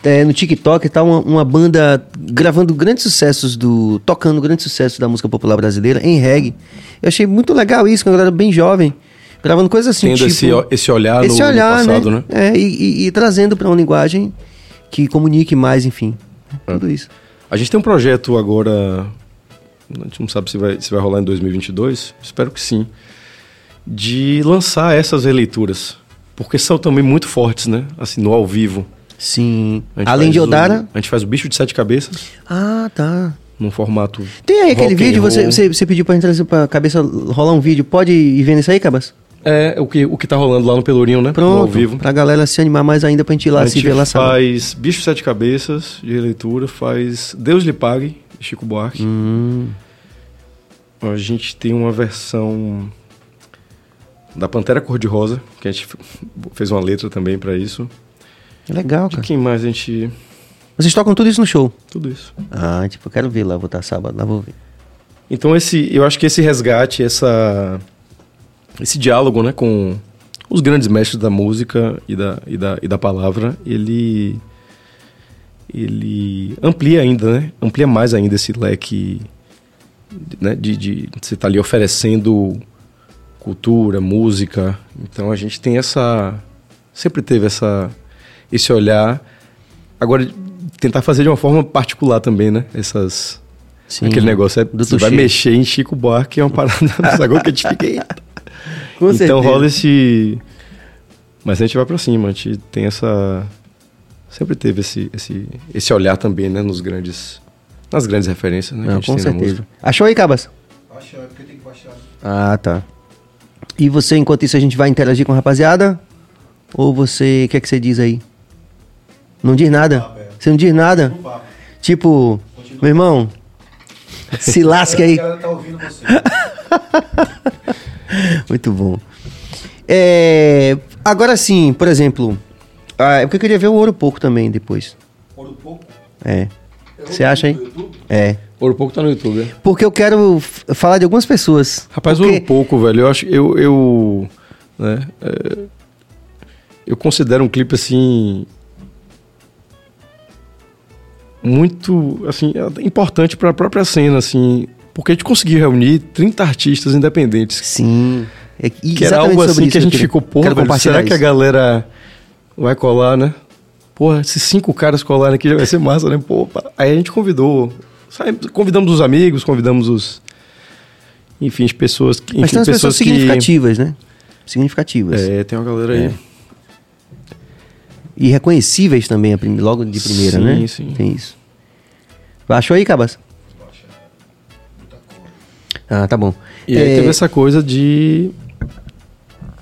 É, no TikTok tá uma, uma banda gravando grandes sucessos do. tocando grandes sucessos da música popular brasileira em reggae. Eu achei muito legal isso, com a galera bem jovem, gravando coisas assim, Tendo tipo, esse, esse olhar esse no, no olhar, passado, né? É, e, e- e trazendo pra uma linguagem que comunique mais, enfim. É. Tudo isso. A gente tem um projeto agora, a gente não sabe se vai, se vai rolar em 2022, espero que sim, de lançar essas releituras, porque são também muito fortes, né? Assim, no ao vivo. Sim. Além de o- Odara. a gente faz o Bicho de Sete Cabeças, Ah, tá. num formato... Tem aí aquele vídeo, você, você, você pediu pra entrar pra cabeça rolar um vídeo. Pode ir vendo isso aí, Cabas? É, o que, o que tá rolando lá no Pelourinho, né? No Pronto. ao vivo. Pra galera se animar mais ainda pra gente ir lá a se ver lá faz Bicho de Sete Cabeças, de releitura, faz Deus lhe pague, Chico Buarque. Hum, A gente tem uma versão da Pantera Cor-de-Rosa, que a gente fez uma letra também pra isso. Legal, De cara. quem mais a gente... Vocês tocam tudo isso no show? Tudo isso. Ah, tipo, eu quero ver lá, vou estar sábado, lá vou ver. Então esse, eu acho que esse resgate, essa, esse diálogo, né, com os grandes mestres da música e da, e da, e da palavra, ele, ele amplia ainda, né, amplia mais ainda esse leque, né, de, de você estar ali oferecendo cultura, música. Então a gente tem essa, sempre teve essa, esse olhar. Agora tentar fazer de uma forma particular também, né, essas Sim. Aquele negócio é Do você vai mexer em Chico Buarque, é uma parada agora que a gente fica. Então certeza. rola esse. Mas a gente vai pra cima, a gente tem essa. Sempre teve esse, esse, esse olhar também, né? Nos grandes. Nas grandes referências, né? que a Não, gente com certeza. Achou aí, Cabas? Acho é porque tem que baixar. Ah, tá. E você, enquanto isso, a gente vai interagir com a rapaziada? Ou você, o que é que você diz aí? Não diz nada? Você não diz nada? Tipo, meu irmão, se lasque aí. galera tá ouvindo você. Muito bom. É, agora sim, por exemplo, ah, é porque eu queria ver o Ouro Pouco também depois. Ouro pouco. É. Você acha aí? É. Ouro Pouco tá no YouTube? Porque eu quero falar de algumas pessoas. Rapaz, Porque- Ouro Pouco, velho, eu acho. Eu. eu né, é, eu considero um clipe assim. Muito, assim, importante para a própria cena, assim, porque a gente conseguiu reunir 30 artistas independentes Sim. É Que era algo assim isso que a gente queria- ficou, porra, velho, será que a isso. galera vai colar, né? Porra, esses cinco caras colarem aqui já vai ser massa, né? Pô, aí a gente convidou, sabe, convidamos os amigos, convidamos os, enfim, as pessoas que, Mas enfim, tem umas pessoas, que, significativas, né? Significativas. é, tem uma galera aí. É. E reconhecíveis também, logo de primeira, Sim, né? sim. Tem isso. Baixou aí, Cabas? Ah, tá bom. E aí É, teve essa coisa de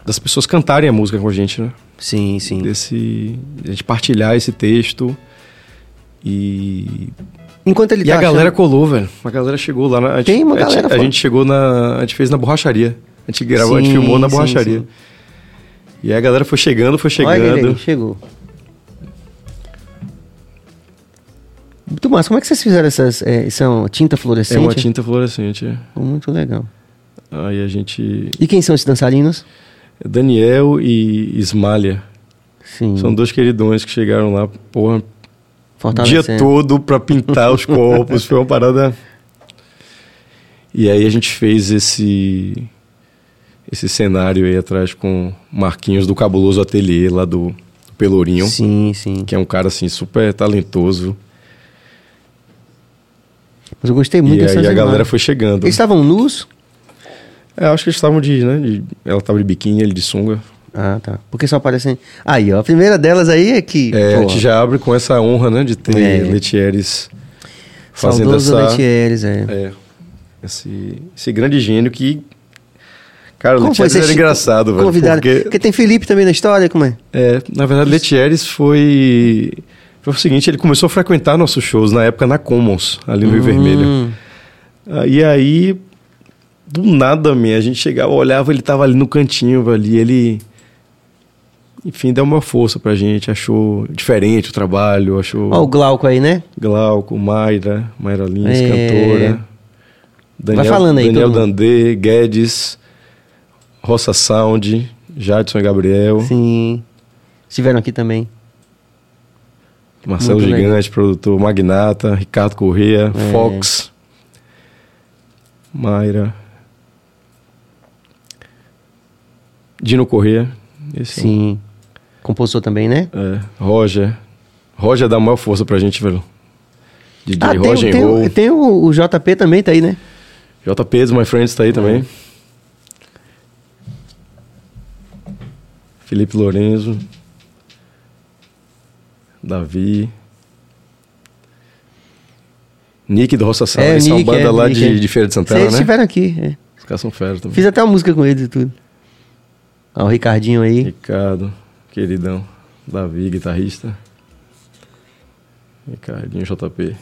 das pessoas cantarem a música com a gente, né? Sim, sim. Desse, de a gente partilhar esse texto e Enquanto ele E tá a galera achando- colou, velho. A galera chegou lá na. A gente, Tem uma a gente- galera A, gente chegou na. A gente fez na borracharia. A gente gravou, a gente Sim, filmou na sim, borracharia. sim. E aí a galera foi chegando, foi Olha ele chegando. aí, chegou. Muito massa. Como é que vocês fizeram essas... É, isso é uma tinta É fluorescente? uma tinta fluorescente. é. Muito legal. Aí a gente. E quem são esses dançarinos? Daniel e Ismália. Sim. São dois queridões que chegaram lá, porra, o dia todo pra pintar os corpos. Foi uma parada. E aí a gente fez esse. Esse cenário aí atrás com Marquinhos do Cabuloso Ateliê, lá do, do Pelourinho. Sim, sim. que é um cara assim super talentoso. Mas eu gostei muito e dessas aí a galera foi chegando. Eles estavam nus? É, acho que eles estavam de, né, de- ela tava de biquíni, ele de sunga. Ah, tá. Porque só aparecem... Aí, ó. A primeira delas aí é que... É, a pô, gente já abre com essa honra, né, de ter É. Letieres fazendo saudoso essa Letieres, é. é, esse, esse grande gênio que cara, Como Letieres era engraçado, velho, convidado? porque Porque tem Felipe também na história, como é? é, na verdade Letieres foi foi o seguinte, ele começou a frequentar nossos shows na época na Commons, ali no Rio Vermelho. Hum, Ah, E aí, do nada, man, a gente chegava, olhava, ele tava ali no cantinho, ali, ele... Enfim, deu uma força pra gente, achou diferente o trabalho, achou Ó o Glauco aí, né? Glauco, Mayra, Mayra Lins, É. cantora. Daniel, Vai falando aí, Daniel. Dandê, Guedes, Roça Sound, Jadson e Gabriel, Sim. Estiveram aqui também. Marcelo Muito legal. Gigante, produtor Magnata, Ricardo Corrêa, É. Fox, Mayra, Dino Corrêa, Sim. Compositor também, né? é, Roger. Roger dá a maior força pra gente, velho. DJ Ah, tem, Roger tem, Roll. tem o, o JP também, tá aí, né? JP dos My Friends tá aí também. Felipe Lorenzo. Davi. Nick do Roça Sala. É, Eles são Nick, banda é, lá Nick, de, é. de Feira de Santana, Vocês né? estiveram aqui. é. Os caras são fera também. Fiz até uma música com eles e tudo. Ó, o Ricardinho aí. Ricardo, queridão. Davi, guitarrista. Ricardinho JP.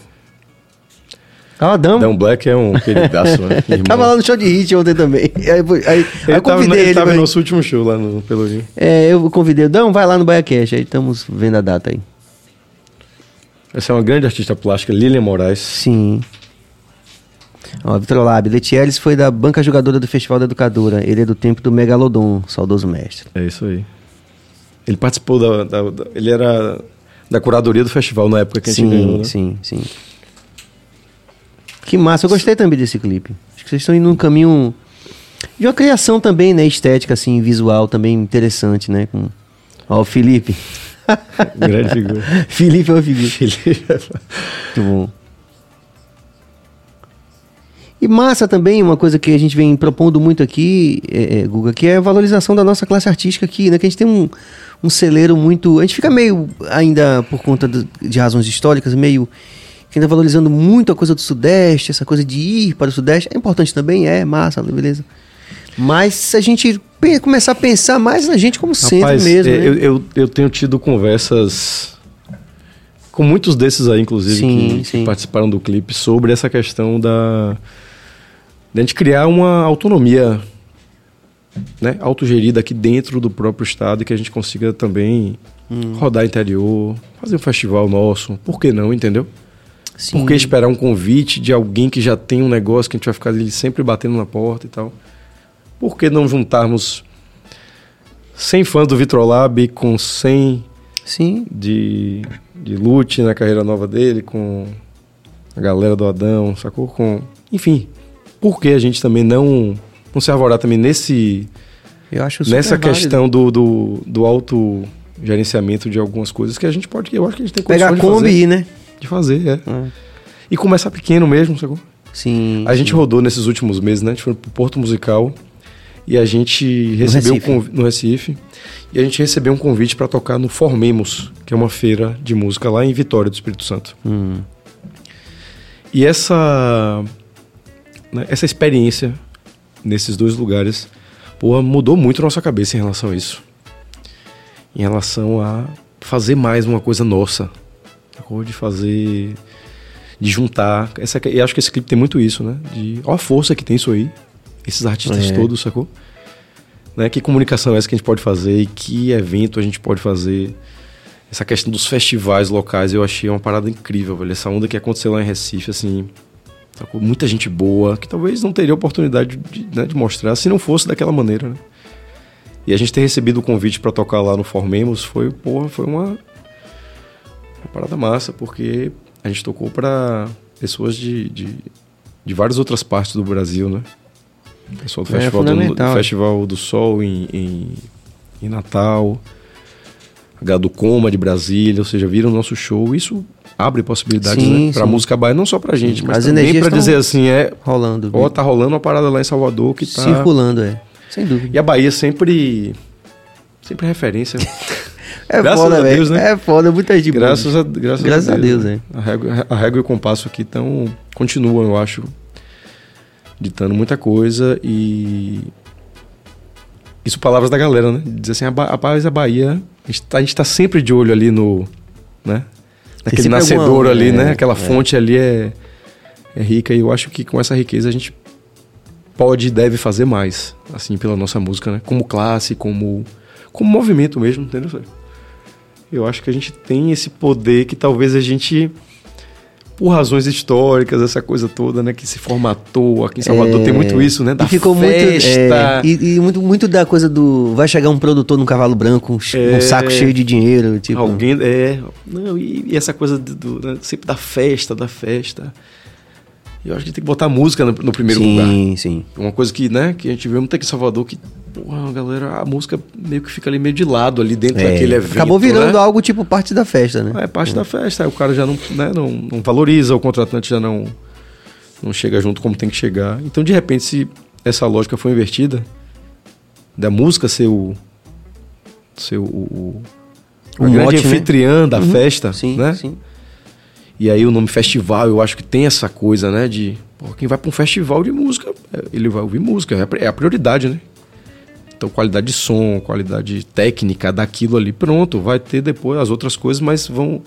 Ó, o Damo. Dan Black é um queridaço, né? Ele tava lá no show de hit ontem também. Aí, aí- eu tava, convidei ele ele. tava no nosso último show lá no Pelourinho. É, eu convidei o Dão, vai lá no Baia Cash. Aí estamos vendo a data aí. Essa é uma grande artista plástica, Lilian Moraes. Sim. Ó, Vitor Lab, Letieres foi da banca jogadora do Festival da Educadora. Ele é do tempo do Megalodon, saudoso mestre. É isso aí. Ele participou da, da- da- Ele era da curadoria do festival na época que a gente sim, ganhou, né? sim, sim. Que massa, eu gostei também desse clipe. Acho que vocês estão indo num caminho de uma criação também, né? Estética, assim, visual também interessante, né? Com... Ó, o Felipe. Grande figura. Felipe é uma figura. Felipe. Muito bom. E massa também, uma coisa que a gente vem propondo muito aqui, é, é, Guga, que é a valorização da nossa classe artística aqui, né? Que a gente tem um, um celeiro muito. A gente fica meio, ainda por conta do- de razões históricas, meio. que ainda valorizando muito a coisa do Sudeste, essa coisa de ir para o Sudeste. É importante também, é, massa, beleza. Mas a gente começar a pensar mais na gente como centro Rapaz, mesmo, é, né? eu, eu, eu tenho tido conversas com muitos desses aí, inclusive, Sim, que, sim. participaram do clipe, sobre essa questão da. da gente criar uma autonomia né, autogerida aqui dentro do próprio estado e que a gente consiga também Hum. rodar interior, fazer um festival nosso. Por que não, entendeu? Sim. Por que esperar um convite de alguém que já tem um negócio que a gente vai ficar ali sempre batendo na porta e tal? Por que não juntarmos 100 fãs do Vitrolab com 100 Sim, de, de Lute na carreira nova dele, com a galera do Adão, sacou? Com, enfim, por que a gente também não, não se arvorar também nesse, eu acho nessa válido. questão do, do, do autogerenciamento de algumas coisas que a gente pode, eu acho que a gente tem Pegar a Kombi e ir, né? de fazer, é. Ah, E começar pequeno mesmo, sacou? Sim. A gente sim. rodou nesses últimos meses, né? A gente foi pro Porto Musical e a gente recebeu Recife. um convi- no Recife e a gente recebeu um convite para tocar no Formemos, que é uma feira de música lá em Vitória do Espírito Santo. Hum. E essa né, essa experiência nesses dois lugares, porra, mudou muito a nossa cabeça em relação a isso. Em relação a fazer mais uma coisa nossa. De fazer de juntar. Essa, e acho que esse clipe tem muito isso, né? De, ó a força que tem isso aí. Esses artistas É. todos, sacou? Né? Que comunicação é essa que a gente pode fazer e que evento a gente pode fazer. Essa questão dos festivais locais eu achei uma parada incrível, velho. Essa onda que aconteceu lá em Recife, assim. sacou? Muita gente boa, que talvez não teria oportunidade de, né, de mostrar se não fosse daquela maneira, né? E a gente ter recebido o convite pra tocar lá no Formemos foi, porra, foi uma, uma parada massa, porque a gente tocou pra pessoas de, de, de várias outras partes do Brasil, né? Pessoal do Festival, do, Festival do Sol em, em, em Natal, H do Coma de Brasília, ou seja, viram o nosso show. Isso abre possibilidades Sim, né, sim. música baiana, não só pra gente, mas As também tão- dizer assim, é, Rolando. ó, tá rolando uma parada lá em Salvador que tá... Circulando, é. Sem dúvida. E a Bahia sempre... Sempre referência. É Graças foda, a. Deus, né? É foda, muita gente. Graças a, graças Graças a Deus, né? é. A régua, a régua e o compasso aqui tão, continuam, eu acho, ditando muita coisa e... Isso palavras da galera, né? Dizer assim, a, Ba- a paz a Bahia, a gente, tá, a gente tá sempre de olho ali no... Né? Naquele alguma- nascedouro ali, é, né? Aquela é. fonte ali é, é rica e eu acho que com essa riqueza a gente pode e deve fazer mais, assim, pela nossa música, né? Como classe, como, como movimento mesmo, entendeu? Eu acho que a gente tem esse poder que talvez a gente por razões históricas, essa coisa toda, né? Que se formatou aqui em Salvador. É, Tem muito isso, né? Da e ficou festa. muito. é, e, e muito, muito da coisa do. Vai chegar um produtor num cavalo branco, um, ch- um É. saco cheio de dinheiro. Tipo, Alguém. É. Não, e, e essa coisa do, do- né, sempre da festa, da festa. Eu acho que tem que botar música no, no primeiro sim, lugar. sim. Uma coisa que, né, que a gente vê muito aqui em Salvador, que, porra, a galera, a música meio que fica ali meio de lado ali dentro É, daquele evento. acabou virando né? algo tipo parte da festa, né? É parte da festa, aí o cara já não, né, não, não valoriza, o contratante já não, não chega junto como tem que chegar. Então, de repente, se essa lógica for invertida, da música ser o. ser o. o, a grande mote, né? anfitriã da Uhum, festa, Sim, né? sim. E aí o nome festival, eu acho que tem essa coisa, né? De pô, quem vai para um festival de música, é, ele vai ouvir música, é a é a prioridade, né? Então, qualidade de som, qualidade técnica daquilo ali, pronto, vai ter depois as outras coisas, mas vão,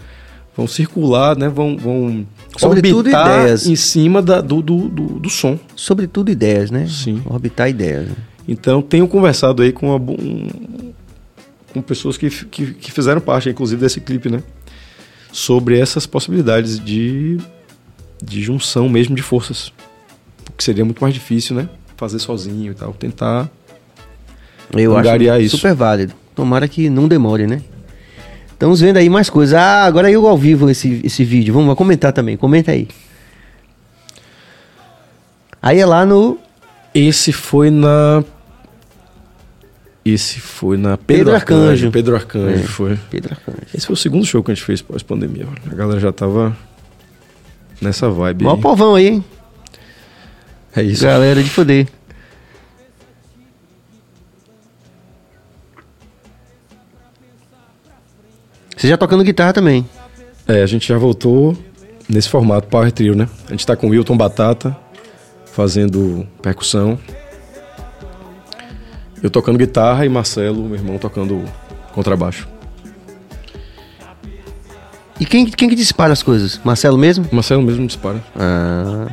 vão circular, né? Vão, vão Sobretudo orbitar ideias. em cima da- do, do, do, do som. Sobretudo ideias, né? Sim. Orbitar ideias. né? Então, tenho conversado aí com, uma um- com pessoas que, que, que fizeram parte, inclusive, desse clipe, né? Sobre essas possibilidades de, de junção mesmo de forças. Que seria muito mais difícil, né? Fazer sozinho e tal. Tentar. Eu Angariar acho isso. super válido. Tomara que não demore, né? Estamos vendo aí mais coisas. Ah, agora eu ao vivo esse, esse vídeo. Vamos comentar também. Comenta aí. Aí é lá no Esse foi na. Esse foi na Pedro, Pedro Arcanjo. Pedro Arcanjo É. foi. Pedro Arcanjo. Esse foi o segundo show que a gente fez pós-pandemia. A galera já tava nessa vibe. Mó povão aí, hein? É isso. Galera de foder. Você já tocando guitarra também. É, a gente já voltou nesse formato Power Trio, né? A gente tá com o Wilton Batata fazendo percussão. Eu tocando guitarra e Marcelo, meu irmão, tocando contrabaixo. E quem, quem que dispara as coisas? Marcelo mesmo? Marcelo mesmo dispara. Ah.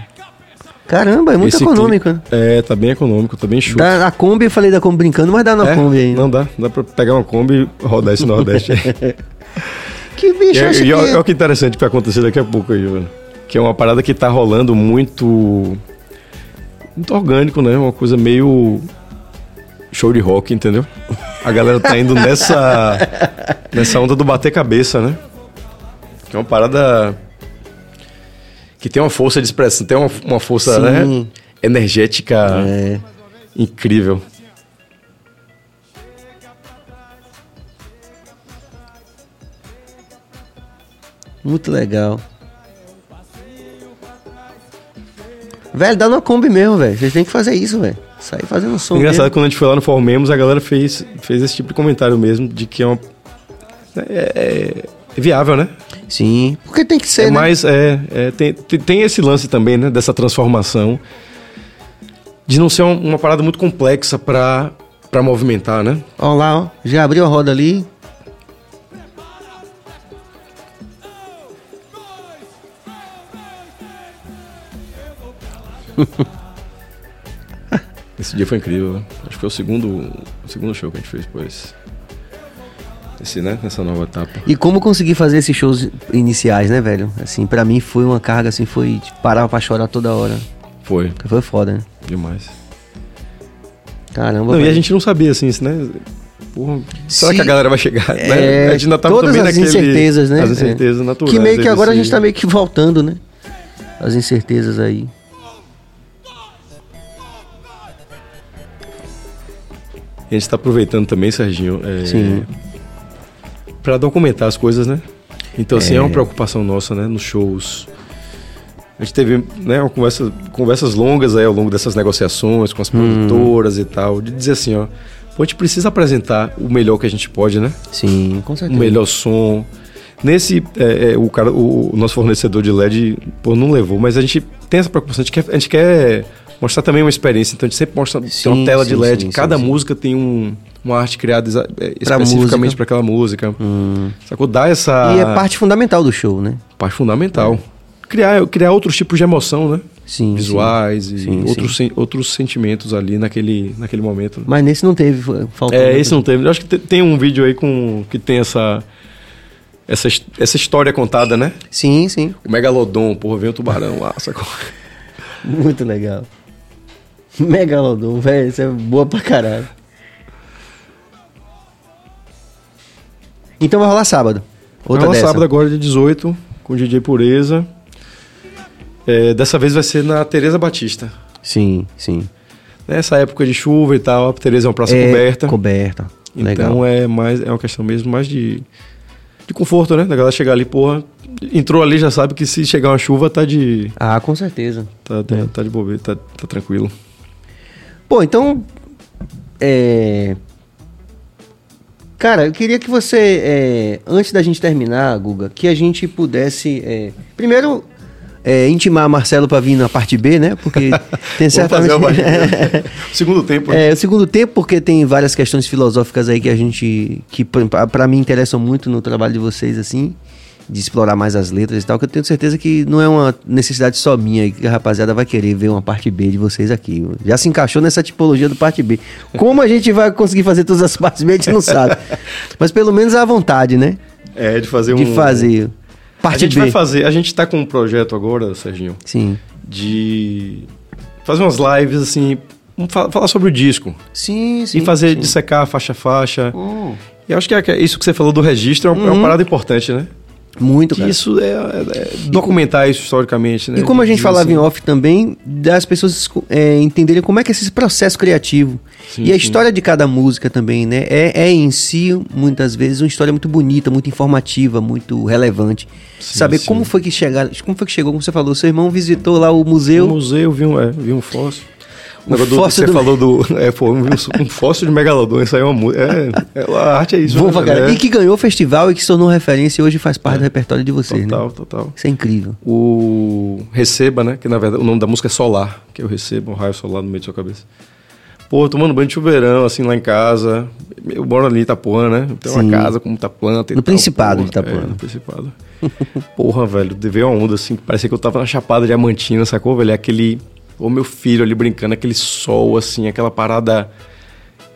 Caramba, é muito Esse econômico, né? clipe- É, tá bem econômico, tá bem chuto. Dá, a Kombi, eu falei da Kombi brincando, mas dá na É, Kombi aí. Não dá, dá pra pegar uma Kombi e rodar esse Nordeste. Que bicho E, acha e, que... olha o que interessante pra acontecer daqui a pouco aí, velho. Que é uma parada que tá rolando muito. Muito orgânico, né? Uma coisa meio. Show de rock, entendeu? A galera tá indo nessa. nessa onda do bater cabeça, né? Que é uma parada. Que tem uma força de expressão, tem uma, uma força, Sim. né? Energética É. incrível. Muito legal. Velho, dá na Kombi mesmo, velho. Vocês têm que fazer isso, velho. Sair fazendo som. Engraçado mesmo. quando a gente foi lá no Formemos, a galera fez, fez esse tipo de comentário mesmo, de que é uma. É, é- viável, né? Sim, porque tem que ser, é né? mais. É, é, tem, tem, tem esse lance também, né? Dessa transformação. De não ser uma, uma parada muito complexa pra, pra movimentar, né? Ó lá, ó. Já abriu a roda ali. Esse dia foi incrível. né? Acho que foi o segundo, o segundo show que a gente fez depois. Esse, né? Nessa nova etapa. E como conseguir fazer esses shows iniciais, né, velho? Assim, pra mim foi uma carga, assim, foi de parar pra chorar toda hora. Foi, Foi foda, né? demais. Caramba, Não, e a gente não sabia, assim, isso, né? Porra, será Se- que a galera vai chegar? né? É, A gente ainda tava todas também as naquele... incertezas, né? As É. incertezas naturais. Que meio que agora a gente tá meio que voltando, né? As incertezas aí. A gente tá aproveitando também, Serginho, é, para documentar as coisas, né? Então, assim, é. É. uma preocupação nossa, né? Nos shows. A gente teve né, uma conversa, conversas longas aí ao longo dessas negociações com as Hum. produtoras e tal, de dizer assim, ó, a gente precisa apresentar o melhor que a gente pode, né? Sim, com O certeza. melhor som. Nesse, é, é, o, cara, o, o nosso fornecedor de LED, pô, não levou, mas a gente tem essa preocupação, a gente quer, a gente quer mostrar também uma experiência, então a gente sempre mostra tem Sim, uma tela de sim, LED, sim, cada música tem um, uma arte criada é, Pra especificamente para aquela música. Hum. Sacou? Dá essa E é parte fundamental do show, né? parte fundamental. Criar, criar outros tipos de emoção, né? Sim. Visuais sim. e Sim, outros, sen- outros sentimentos ali naquele, naquele momento. Mas nesse não teve, faltou. É, esse não teve. Eu acho que te- tem um vídeo aí com que tem essa essa, essa história contada, né? Sim, sim. O megalodon, porra, vem o tubarão lá, sacou? Muito legal. Megalodon, velho, isso é boa pra caralho. Então vai rolar sábado. Outra Outra dessa. sábado agora, dia 18, com DJ Pureza. É, dessa vez vai ser na Tereza Batista. Sim, sim. Nessa época de chuva e tal, a Tereza é uma praça É, coberta. Coberta. Legal. Então é mais é uma questão mesmo mais de, de conforto, né? Da galera chegar ali, porra, entrou ali já sabe que se chegar uma chuva tá de Ah, com certeza. tá, tá, tá de bobeira, tá, tá tranquilo. Pô, então. É. Cara, eu queria que você, é, antes da gente terminar, Guga, que a gente pudesse. é, primeiro, é, intimar Marcelo pra vir na parte B, né? Porque tem Vamos certamente. fazer uma barriga. Segundo tempo, né? É, o segundo tempo, porque tem várias questões filosóficas aí que a gente. que pra mim interessam muito no trabalho de vocês, assim. De explorar mais as letras e tal, que eu tenho certeza que não é uma necessidade só minha que a rapaziada vai querer ver uma parte B de vocês aqui. Já se encaixou nessa tipologia do parte B. Como a gente vai conseguir fazer todas as partes B, a gente não sabe. Mas pelo menos a vontade, né? É, de fazer um. De fazer. A Parte gente B. vai fazer. A gente tá com um projeto agora, Serginho, Sim. de fazer umas lives assim. Falar sobre o disco. Sim, sim. e fazer, sim. dissecar faixa a faixa. Hum, E eu acho que é- é isso que você falou do registro é uma, é uma parada importante, né? Muito, Que cara. isso é, é- é documentar isso historicamente, né? E como a gente falava assim, em off também, das pessoas é, entenderem como é que é esse processo criativo. Sim, e a sim. história de cada música também, né? É, é em si, muitas vezes, uma história muito bonita, muito informativa, muito relevante. Sim, Saber como foi que chegaram, como foi que chegou, como você falou, seu irmão visitou lá o museu. No museu, vi um, é, vi um fóssil. Negócio do, você do- falou do. É, pô, um, um fóssil de megalodon, isso aí é uma música. É, é, a arte é isso. Bom né. É, E que ganhou o festival e que se tornou referência e hoje faz parte do repertório de vocês, Total, né? total. Isso é incrível. O Receba, né? Que na verdade o nome da música é Solar, que eu recebo um raio solar no meio da sua cabeça. Pô, tomando banho de chuveirão, assim, lá em casa. Eu moro ali em Itapuã, né? Tem uma Sim. casa com muita planta e No tal, Principado de porra. Itapuã. É, no Principado. Porra, velho, veio uma onda assim, parecia que eu tava na Chapada Diamantina, sacou, velho? É Aquele. Ô meu filho ali brincando, aquele sol, assim, aquela parada.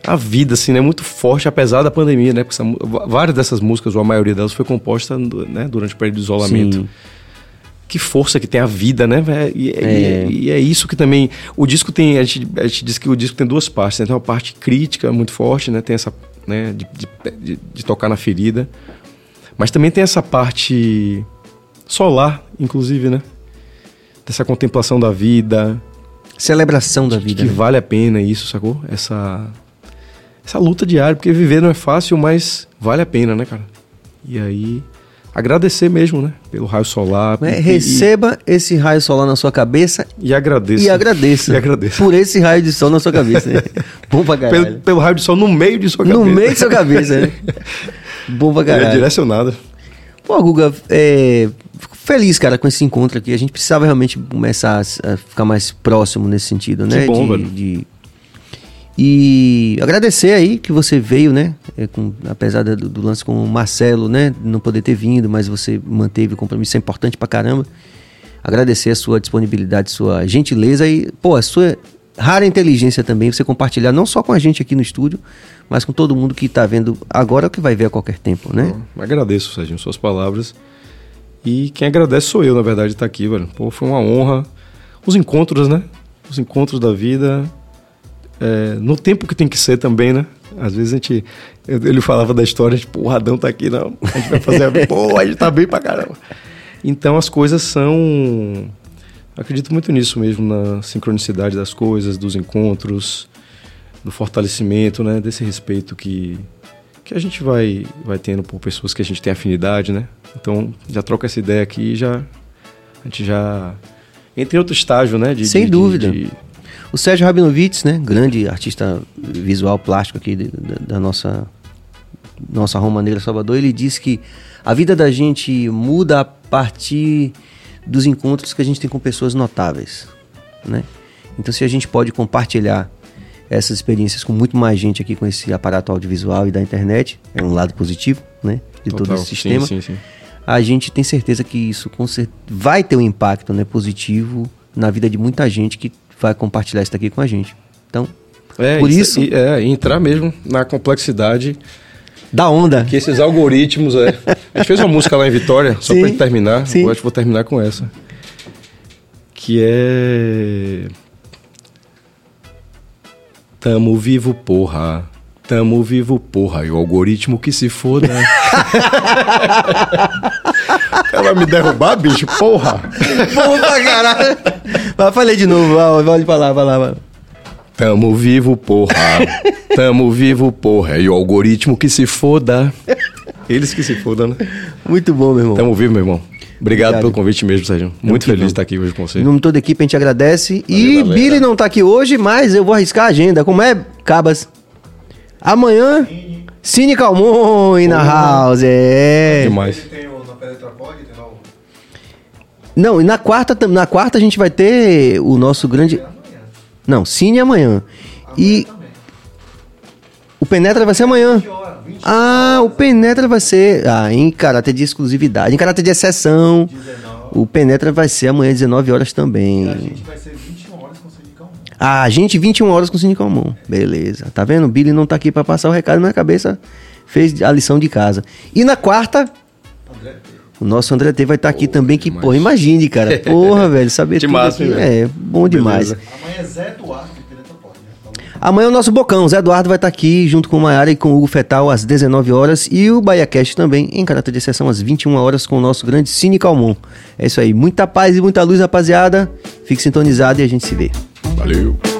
A vida, assim, né? Muito forte, apesar da pandemia, né? Porque essa várias dessas músicas, ou a maioria delas, foi composta né, durante o período de isolamento Sim. que força que tem a vida, né? E, e- É. e é isso que também. O disco tem. A gente, a gente diz que o disco tem duas partes, né? Tem uma parte crítica muito forte, né? Tem essa. Né, de, de, de- de tocar na ferida. Mas também tem essa parte solar, inclusive, né? Dessa contemplação da vida. Celebração da de vida. Que né? vale a pena isso, sacou? Essa. Essa luta diária, porque viver não é fácil, mas vale a pena, né, cara? E aí. Agradecer mesmo, né? Pelo raio solar. É, e- receba esse raio solar na sua cabeça E agradeço. e agradeça. E agradeço. Por esse raio de sol na sua cabeça. Né? Bom pra caralho. Pelo, pelo raio de sol no meio de sua No cabeça. meio da sua cabeça, né? Bom pra É caralho. direcionada. Pô, Guga, é, feliz, cara, com esse encontro aqui. A gente precisava realmente começar a, a ficar mais próximo nesse sentido, né? Que bom, de, velho. de- E agradecer aí que você veio, né? É, com- apesar do, do lance com o Marcelo, né? Não poder ter vindo, mas você manteve o compromisso, isso é importante pra caramba. Agradecer a sua disponibilidade, sua gentileza e, pô, a sua rara inteligência também, você compartilhar não só com a gente aqui no estúdio, mas com todo mundo que tá vendo agora ou que vai ver a qualquer tempo, né? Agradeço, Serginho, suas palavras. E quem agradece sou eu, na verdade, de estar aqui, velho. Pô, foi uma honra. Os encontros, né? Os encontros da vida. é, no tempo que tem que ser também, né? Às vezes a gente. Ele falava da história, tipo, o Radão tá aqui, não. A gente vai fazer. Pô, a gente tá bem pra caramba. Então as coisas são. Acredito muito nisso mesmo, na sincronicidade das coisas, dos encontros, do fortalecimento, né? Desse respeito que, que a gente vai, vai tendo por pessoas que a gente tem afinidade, né? Então já troca essa ideia aqui e já. A gente já. Entra em outro estágio, né? de- Sem de- dúvida. de- O Sérgio Rabinovitz, né, grande artista visual plástico aqui da, da nossa nossa Roma Negra Salvador, ele diz que a vida da gente muda a partir dos encontros que a gente tem com pessoas notáveis, né? Então se a gente pode compartilhar essas experiências com muito mais gente aqui com esse aparato audiovisual e da internet, é um lado positivo, né, de todo Total. esse sistema Sim, sim, sim. A gente tem certeza que isso vai ter um impacto né, positivo na vida de muita gente que vai compartilhar isso daqui com a gente. Então, É, Por isso- e- É, entrar mesmo na complexidade Da onda. Que esses algoritmos, é. A gente fez uma música lá em Vitória, só gente terminar. sim. Eu acho que vou terminar com essa. Que é. Tamo vivo, porra. Tamo vivo, porra. E o algoritmo que se foda. Ela me derrubar, bicho? Porra! Porra caralho. Vai, falei de novo, vai, pode falar, vai lá, vai lá. Tamo vivo, porra. Tamo vivo, porra. E o algoritmo que se foda. Eles que se fodam, né? Muito bom, meu irmão. Tamo vivo, meu irmão. Obrigado, Obrigado. pelo convite mesmo, Sérgio. Muito que feliz não. de estar aqui hoje com você. Em nome de toda a equipe, a gente agradece. e galera. Billy não tá aqui hoje, mas eu vou arriscar a agenda. Como é, Cabas? Amanhã, Cine Calmon e na House. É. Demais. Lá o... Não, e na quarta, na quarta a gente vai ter o nosso grande. Não, Cine amanhã. E. O Penetra vai ser amanhã. Ah, o Penetra vai ser. Ah, em caráter de exclusividade. Em caráter de exceção. O Penetra vai ser amanhã, 19 horas também. vai ser Ah, gente, 21 horas com o Cine Calmon. Beleza. Tá vendo? O Billy não tá aqui pra passar o recado na cabeça. Fez a lição de casa. E na quarta. O nosso André T vai estar aqui também, que, demais. porra, imagine, cara. Porra, velho, saber Que tudo massa, aqui é bom demais. Beleza. Amanhã é Zé Eduardo de né? Amanhã o nosso Bocão, Zé Eduardo vai estar aqui junto com o Maiara e com o Hugo Fetal às 19 horas e o BahiaCast também em caráter de exceção às 21 horas com o nosso grande Cine Calmon. É isso aí, muita paz e muita luz, rapaziada. Fique sintonizado e a gente se vê. Valeu.